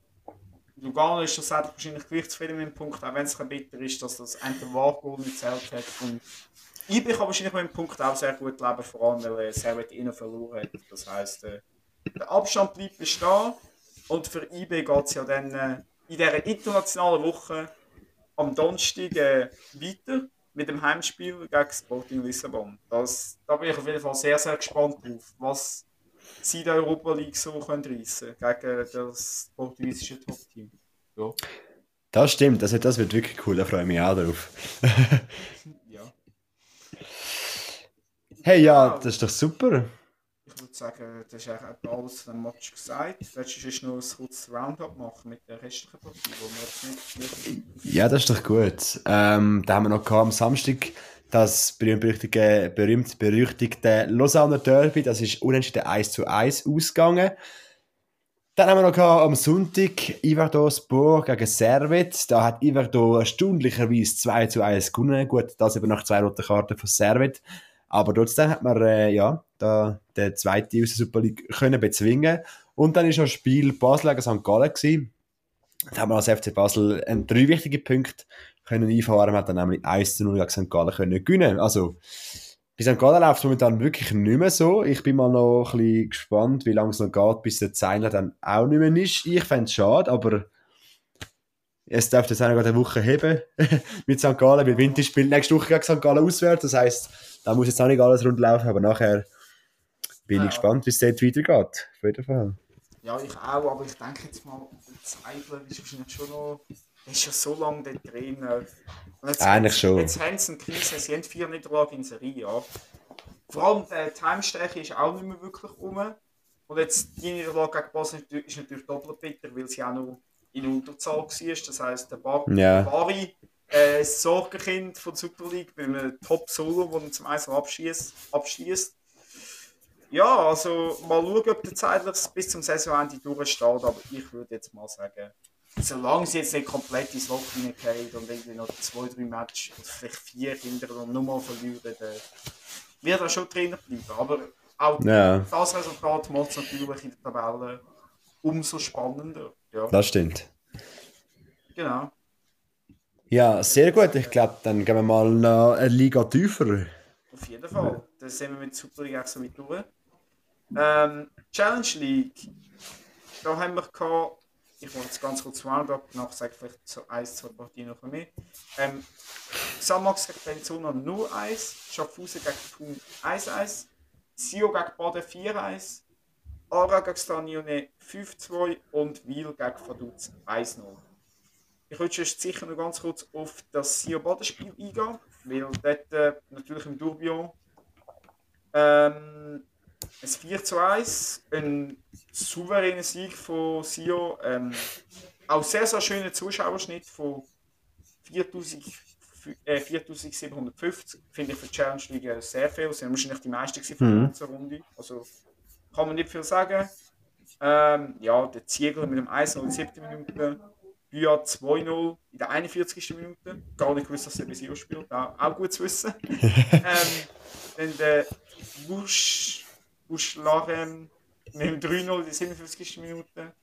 Lugano ist schlussendlich wahrscheinlich gleich zufrieden mit dem Punkt, auch wenn es ein bitter ist, dass das ein Wahlgoal nicht zählt hat. Und IB kann wahrscheinlich mit dem Punkt auch sehr gut leben, vor allem weil er sehr weit innen verloren hat. Das heisst, äh, der Abstand bleibt bestehen und für IB geht es ja dann äh, in dieser internationalen Woche am Donnerstag äh, weiter mit dem Heimspiel gegen Sporting Lissabon. Das, da bin ich auf jeden Fall sehr, sehr gespannt drauf, was sie der Europa League so können reissen gegen das portugiesische Top-Team. Ja. Das stimmt, also das wird wirklich cool, da freue ich mich auch drauf. ja. Hey, ja, das ist doch super ich würde sagen, das ist eigentlich alles für den Match gesagt. Willst du noch ein kurzes Roundup machen mit der restlichen Partie, wo wir jetzt nicht... Ja, das ist doch gut. Ähm, da haben wir noch am Samstag das berühmt-berüchtigte berühmt berüchtigte Lausanne Derby, das ist unentschieden 1 zu 1 ausgegangen. Dann haben wir noch am Sonntag Iverdo Spor gegen Servet. Da hat Iverdo erstaunlicherweise 2 zu 1 gewonnen. Gut, das eben nach zwei roten Karten von Servet. Aber trotzdem hat man äh, ja, da den zweiten aus der Super League können bezwingen Und dann war das Spiel Basel gegen St. Gallen. Gewesen. Da haben wir als FC Basel drei wichtige Punkte können einfahren. Man hat dann nämlich 1 zu 0 gegen St. Gallen können gewinnen. Also, bei St. Gallen läuft es momentan wirklich nicht mehr so. Ich bin mal noch ein bisschen gespannt, wie lange es noch geht, bis der Zeiler dann auch nicht mehr ist. Ich fände es schade, aber es darf jetzt auch noch eine Woche heben mit St. Gallen, weil Winter spielt nächste Woche gegen St. Gallen auswärts. Das heisst, da muss jetzt auch nicht alles rund laufen, aber nachher bin ja. ich gespannt, wie es dort weitergeht. Auf jeden Fall. Ja, ich auch, aber ich denke jetzt mal, der Zweifler ist wahrscheinlich schon noch. Er ist schon so lange der Trainer. Jetzt, Eigentlich schon. Jetzt haben sie eine Krise, sie haben vier Niederlagen in Serie. Ja. Vor allem der Timestärke ist auch nicht mehr wirklich rum. Und jetzt die Niederlage gegen Basel ist natürlich doppelt bitter, weil sie auch noch in Unterzahl war. Das heisst, der Bar ja. Bari äh, Sorgenkind von der Super League bei einem Top-Solo, der zum Einzel abschließt. Ja, also mal schauen, ob der zeitlich bis zum Saisonende durchsteht, aber ich würde jetzt mal sagen, solange sie jetzt nicht komplett ins Loch hineingehen und irgendwie noch zwei, drei Matches, oder vielleicht vier hintereinander nochmal verlieren, dann wird er schon Trainer bleiben. Aber auch Ja, das Resultat macht es natürlich in der Tabelle umso spannender. Ja, das stimmt. genau. Ja, sehr gut. Ich glaube, dann gehen wir mal noch eine Liga tiefer. Auf jeden Fall. Dann sind wir mit Super League auch so weit durch. Ähm, Challenge League. Da haben wir gehabt, ich wollte jetzt ganz kurz Roundup, danach sage ich vielleicht so ein, zwei Partien noch mehr. Ähm, Samax gegen Belzona 0-1, Schaffhausen gegen Thun 1-1, Sio gegen Baden 4-1, Ara gegen Stanione 5-2 und Wiel gegen Vaduz 1-0. Ich würde jetzt sicher noch ganz kurz auf das Sio Baden Spiel eingehen, weil dort äh, natürlich im Tourbillon ähm, ein 4 zu 1, ein souveräner Sieg von Sio. Ähm, auch sehr, sehr schöner Zuschauerschnitt von 4000, äh, 4750. Finde ich für die Challenge League sehr viel. Es sind wahrscheinlich die meisten von der Mhm. ganzen Runde. Also kann man nicht viel sagen. Ähm, ja, der Ziegler mit dem 1 in der 7. Minute. Bia 2-0 in der 41. Minute. Gar nicht gewusst, dass er bei Sio spielt. Auch, auch gut zu wissen. ähm, dann der Wusch, Wuschlarem mit dem 3-0 in der 57. Minute.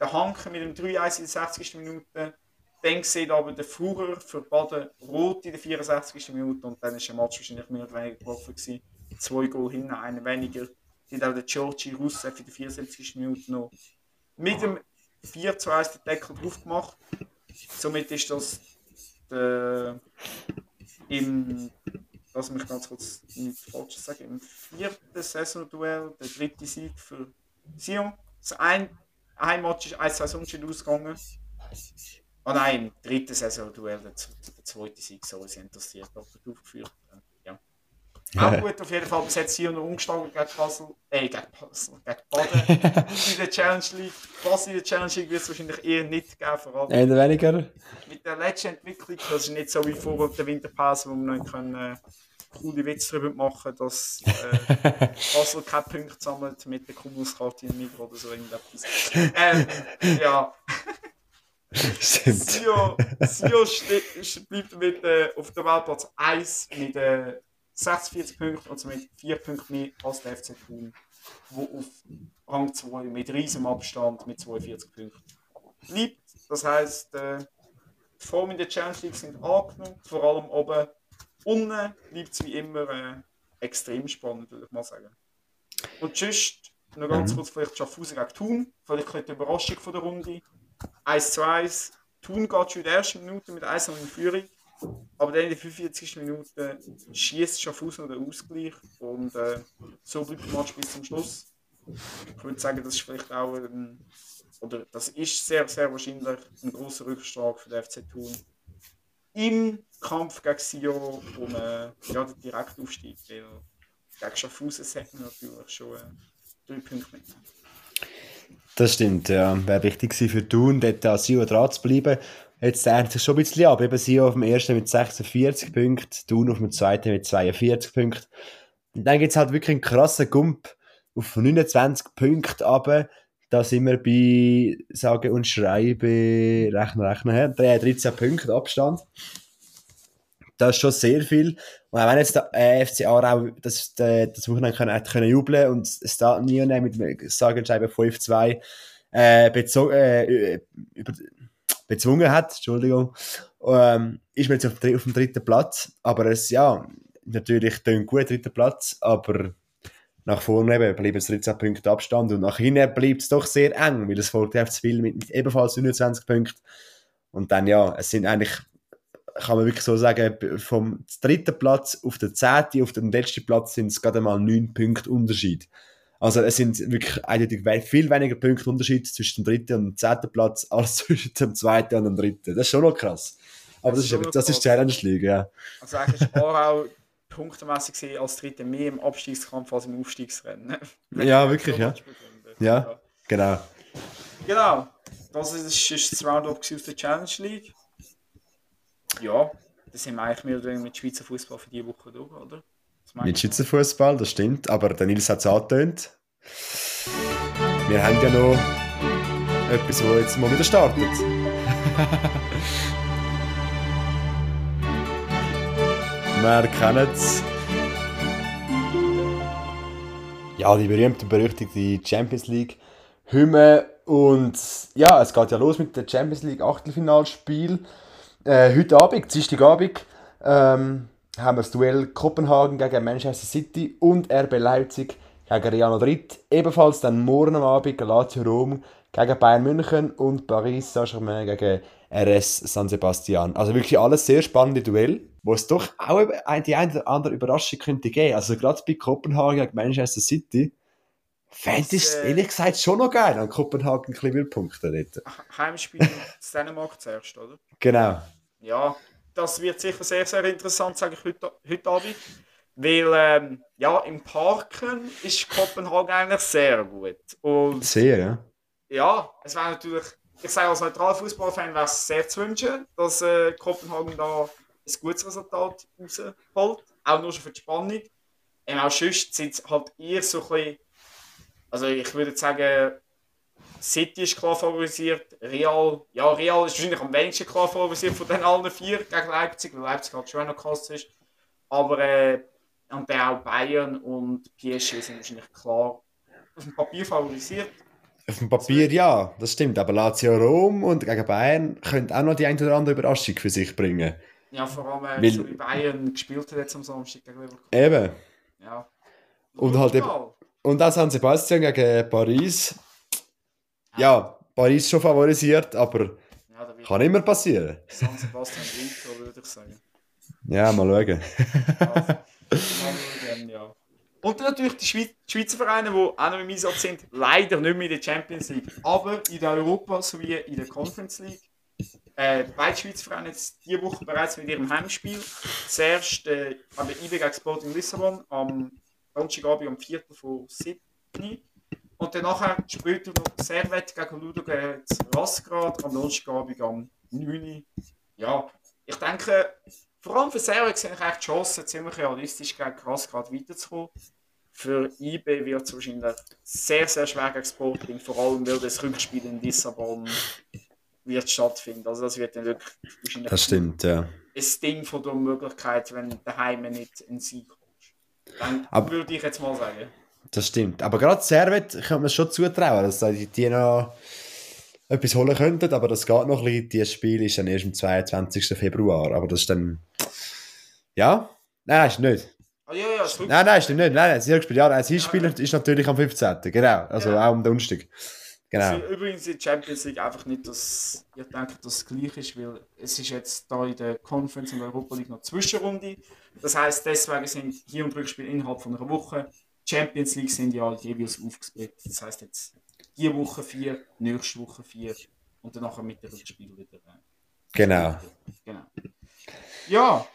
Der Hanke mit dem 3-1 in der 60. Minute. Dann sieht aber der Führer für Baden rot in der 64. Minute und dann ist der Match wahrscheinlich mehr oder weniger gewesen. Zwei Goal hinten, einer weniger. Hat auch der Georgi Rousseff in der 74. Minute noch mit dem 4 zu 1 den Deckel drauf gemacht. Somit ist das der, im, lass mich ganz kurz nichts Falsches sagen, im vierten Saisonduell der dritte Sieg für Sion. Das ein, ein Match ist 1 2 unentschieden ausgegangen. Oh nein, im dritten Saisonduell der, der zweite Sieg, so sie haben das hier doppelt aufgeführt. Ja. Auch gut, auf jeden Fall bis jetzt Sion noch umgestanden gegen Basel, äh, gegen Basel, gegen Baden in der Challenge League. Was in der Challenge League wird es wahrscheinlich eher nicht geben, vor allem Eher weniger. mit der letzten Entwicklung, das ist nicht so wie vor der Winterpause, wo wir noch können, äh, coole Witze darüber machen dass äh, Basel keine Punkte sammelt mit der Kumuskarte in Migros oder so irgendetwas. Ähm, ja, Stimmt. Sio, Sio bleibt mit, äh, auf der Weltplatz 1 mit äh, 46 Punkten, also mit 4 Punkten mehr als der FC Thun, wo auf Rang 2 mit riesigem Abstand mit 42 Punkten bleibt. Das heisst, äh, die Form in der Challenge League sind angenommen, vor allem oben. Unten bleibt es wie immer äh, extrem spannend, würde ich mal sagen. Und sonst, noch ganz kurz vielleicht Schaffhausen gegen Thun, vielleicht die Überraschung von der Runde. 1 zu 1. Thun geht schon in der ersten Minute mit 1 in Führung. Aber dann in der 45. Minute schießt Schaffhausen noch den Ausgleich. Und äh, so bleibt der Match bis zum Schluss. Ich würde sagen, das ist vielleicht auch ein, oder das ist sehr, sehr wahrscheinlich ein großer Rückschlag für den FC Thun. Im Kampf gegen Sio um äh, ja, den Direktaufstieg. Weil gegen Schaffhausen sagt man natürlich schon äh, drei Punkte mit. Das stimmt, ja. Wäre wichtig gewesen für Thun, dort an Sio dran zu bleiben. Jetzt ändert sich schon ein bisschen ab. Eben Sio auf dem ersten mit 46 Punkten, Thun auf dem zweiten mit 42 Punkten. Und dann gibt es halt wirklich einen krassen Gump auf 29 Punkte runter. Da sind wir bei, sage und schreibe, rechnen, rechnen, her, 13 Punkte Abstand. Das ist schon sehr viel. Und auch wenn jetzt der äh, FC Aarau das, das, das Wochenende können, hat können jubeln und es da nie mit dem sage und schreibe 5-2 äh, bezo äh, über, bezwungen hat, Entschuldigung, ähm, ist man jetzt auf, auf dem dritten Platz. Aber es, ja, natürlich tönt gut, dritter Platz, aber nach vorne eben bleiben es 13 Punkte Abstand und nach hinten bleibt es doch sehr eng, weil es folgt auf Zwill mit, mit ebenfalls 29 Punkten. Und dann, ja, es sind eigentlich, kann man wirklich so sagen, vom dritten Platz auf den zehnten, auf den letzten Platz sind es gerade mal 9 Punkte Unterschied. Also es sind wirklich eindeutig viel weniger Punkte Unterschied zwischen dem dritten und dem zehnten Platz als zwischen dem zweiten und dem dritten. Das ist schon noch krass. Aber Das das, ist eben- das ist. Challenge League, ja. Also eigentlich Aarau punktemässig gesehen als Dritte mehr im Abstiegskampf als im Aufstiegsrennen. Ja, wirklich, So ja. begründen. Ja. Genau. Genau. Das ist, ist das Roundup aus der Challenge League. Ja, das sind wir eigentlich mehr oder weniger mit Schweizer Fußball für diese Woche durch, oder? Mit? Schweizer Fußball, das stimmt, aber der Nils hat es angetönt. Wir haben ja noch etwas, wo jetzt mal wieder startet. Wir kennen es. Ja, die berühmte, berüchtigte Champions League Hymne. Und ja, es geht ja los mit dem Champions League Achtelfinalspiel. Äh, heute Abend, Dienstagabend, ähm, haben wir das Duell Kopenhagen gegen Manchester City und RB Leipzig gegen Real Madrid. Ebenfalls dann morgen Abend Lazio Rom gegen Bayern München und Paris Saint-Germain gegen RS San Sebastian. Also wirklich alles sehr spannende Duell, wo es doch auch die eine oder andere Überraschung könnte geben. Also gerade bei Kopenhagen gegen Manchester City fände ich äh, ehrlich gesagt schon noch geil, an Kopenhagen ein bisschen punkten dort. Heimspiel in Dänemark zuerst, oder? Genau. Ja, das wird sicher sehr, sehr interessant, sage ich heute, heute Abend. Weil, ähm, ja, im Parken ist Kopenhagen eigentlich sehr gut. Und Sehr, ja. ja, es wäre natürlich, ich sage als neutraler Fußballfan, wäre es sehr zu wünschen, dass äh, Kopenhagen da ein gutes Resultat rausholt. Auch nur schon für die Spannung. Ähm, auch sonst sind es halt eher so ein bisschen, also ich würde sagen, City ist klar favorisiert, Real, ja, Real ist wahrscheinlich am wenigsten klar favorisiert von den allen vier gegen Leipzig, weil Leipzig halt schon noch krass ist. Aber äh, und dann auch Bayern und PSG sind wahrscheinlich klar auf dem Papier favorisiert. Auf dem Papier ja, das stimmt. Aber Lazio Rom und gegen Bayern könnte auch noch die eine oder andere Überraschung für sich bringen. Ja, vor allem, äh, Weil- so wie Bayern gespielt hat jetzt am Samstag gegen Leverkusen. Eben. Ja. Und halt eben-. Und auch San Sebastian gegen Paris. Ja, Paris schon favorisiert, aber Ja, kann immer passieren. San Sebastian weiter, würde ich sagen. Ja, mal schauen. Also, ja. Und dann natürlich die, Schweiz die Schweizer Vereine, die auch noch im Einsatz sind, leider nicht mehr in der Champions League, aber in der Europa sowie in der Conference League. Äh, beide Schweizer Vereine jetzt diese Woche bereits mit ihrem Heimspiel. Zuerst äh, an der IB gegen Sporting Lissabon am Donnerstagabend am 4. von Sydney. Und dann nachher später noch Servet gegen Ludo gegen Rasgrad am Donnerstagabend am 9. Ja, ich denke, vor allem für Servet eigentlich die Chancen ziemlich realistisch gegen Rasgrad weiterzukommen. Für IB wird es wahrscheinlich sehr, sehr schwer gegen Sporting, vor allem weil das Rückspiel in Lissabon wird stattfinden. Also das wird dann wirklich wahrscheinlich Das stimmt, ja. ein Ding von der Möglichkeit, wenn daheim nicht einen Sieg. Dann Aber- würde ich jetzt mal sagen. Das stimmt. Aber gerade Servet kann man es schon zutrauen, dass die, noch etwas holen könnten, aber das geht noch ein bisschen. Dieses Spiel ist dann erst am 22. Februar, aber das ist dann... Ja? Nein, ist nicht. Ah, ja, ja, das Nein, nein, stimmt nicht. Nein, das Hinspiel, ja, das Hinspiel ist natürlich am 15. Genau, also Ja. auch am Donnerstag. Genau. Also, übrigens in der Champions League einfach nicht, dass ich denke, dass es gleich ist, weil es ist jetzt da in der Conference und Europa League noch Zwischenrunde. Das heißt, deswegen sind hier und Rückspiel innerhalb von einer Woche. Champions League sind ja jeweils aufgesplittet. Das heißt jetzt diese Woche vier, nächste Woche vier und dann nachher mit dem Rückspiel wieder. äh, Genau. Genau. Ja,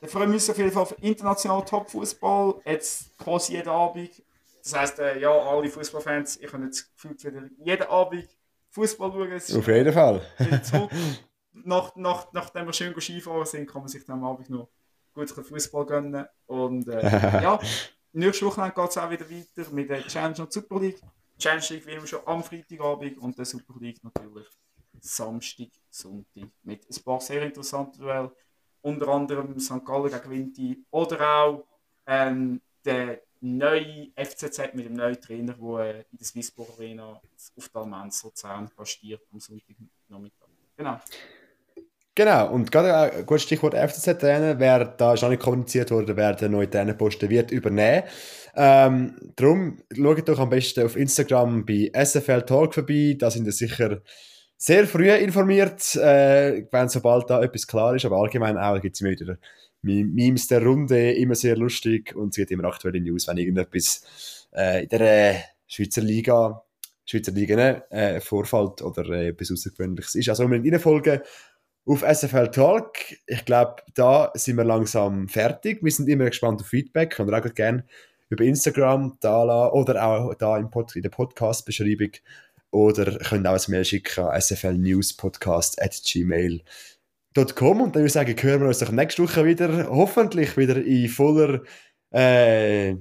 dann freuen wir uns auf jeden Fall auf internationalen Top-Fußball. Jetzt quasi jeden Abend. Das heisst, äh, ja, alle Fußballfans, ich habe jetzt gefühlt wieder jeden Abend Fußball schauen. Auf jeden Fall. zurück. nach, nach, nachdem wir schön Skifahren sind, kann man sich dann am Abend noch gut Fußball gönnen. Und äh, ja, nächste Woche geht es auch wieder weiter mit der Challenge und Super League. Challenge League wie immer schon am Freitagabend und der Super League natürlich Samstag, Sonntag mit ein paar sehr interessanten Duellen. Unter anderem St. Gallen gegen Vinti oder auch ähm, der neue FCZ mit dem neuen Trainer, der äh, in der Swissborg Arena auf der Almenz Luzern gastiert am Sonntagnachmittag. Genau. Genau, und gerade ein gutes Stichwort FCZ-Trainer, wer da noch nicht kommuniziert wurde, wer den neuen Trainerposten wird übernehmen. Ähm, darum schaut doch am besten auf Instagram bei SFL Talk vorbei, da sind ihr sicher sehr früh informiert, äh, wenn sobald da etwas klar ist, aber allgemein auch gibt es immer wieder Me- Memes der Runde, immer sehr lustig und es gibt immer aktuelle News, wenn irgendetwas äh, in der äh, Schweizer Liga, Schweizer Liga ne, äh, vorfällt oder äh, etwas Außergewöhnliches ist. Also unbedingt reinfolgen auf SFL Talk. Ich glaube, da sind wir langsam fertig. Wir sind immer gespannt auf Feedback. Könnt ihr auch gerne über Instagram da lassen oder auch da in der Podcast-Beschreibung. Oder könnt auch ein Mail schicken an sflnewspodcast.gmail.com und dann würde ich sagen, hören wir uns doch nächste Woche wieder. Hoffentlich wieder in voller, äh,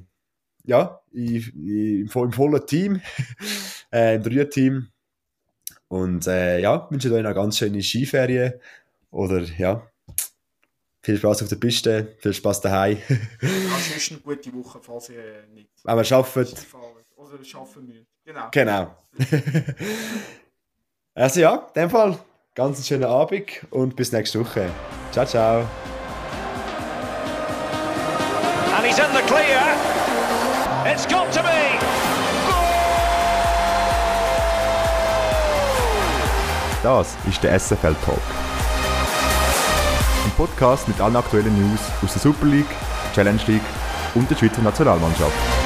ja, in, in, im vollen Team, äh, im Dreier-Team. Und äh, ja, wünsche euch noch ganz schöne Skiferien. Oder ja, viel Spaß auf der Piste, viel Spaß daheim. Das ist eine gute Woche, falls ihr nicht Wenn wir arbeiten. Oder arbeiten müsst. Genau. Genau. also ja, in dem Fall ganz einen schönen Abend und bis nächste Woche. Ciao, ciao. And he's in the clear. It's got to be. Das ist der SFL Talk. Ein Podcast mit allen aktuellen News aus der Super League, Challenge League und der Schweizer Nationalmannschaft.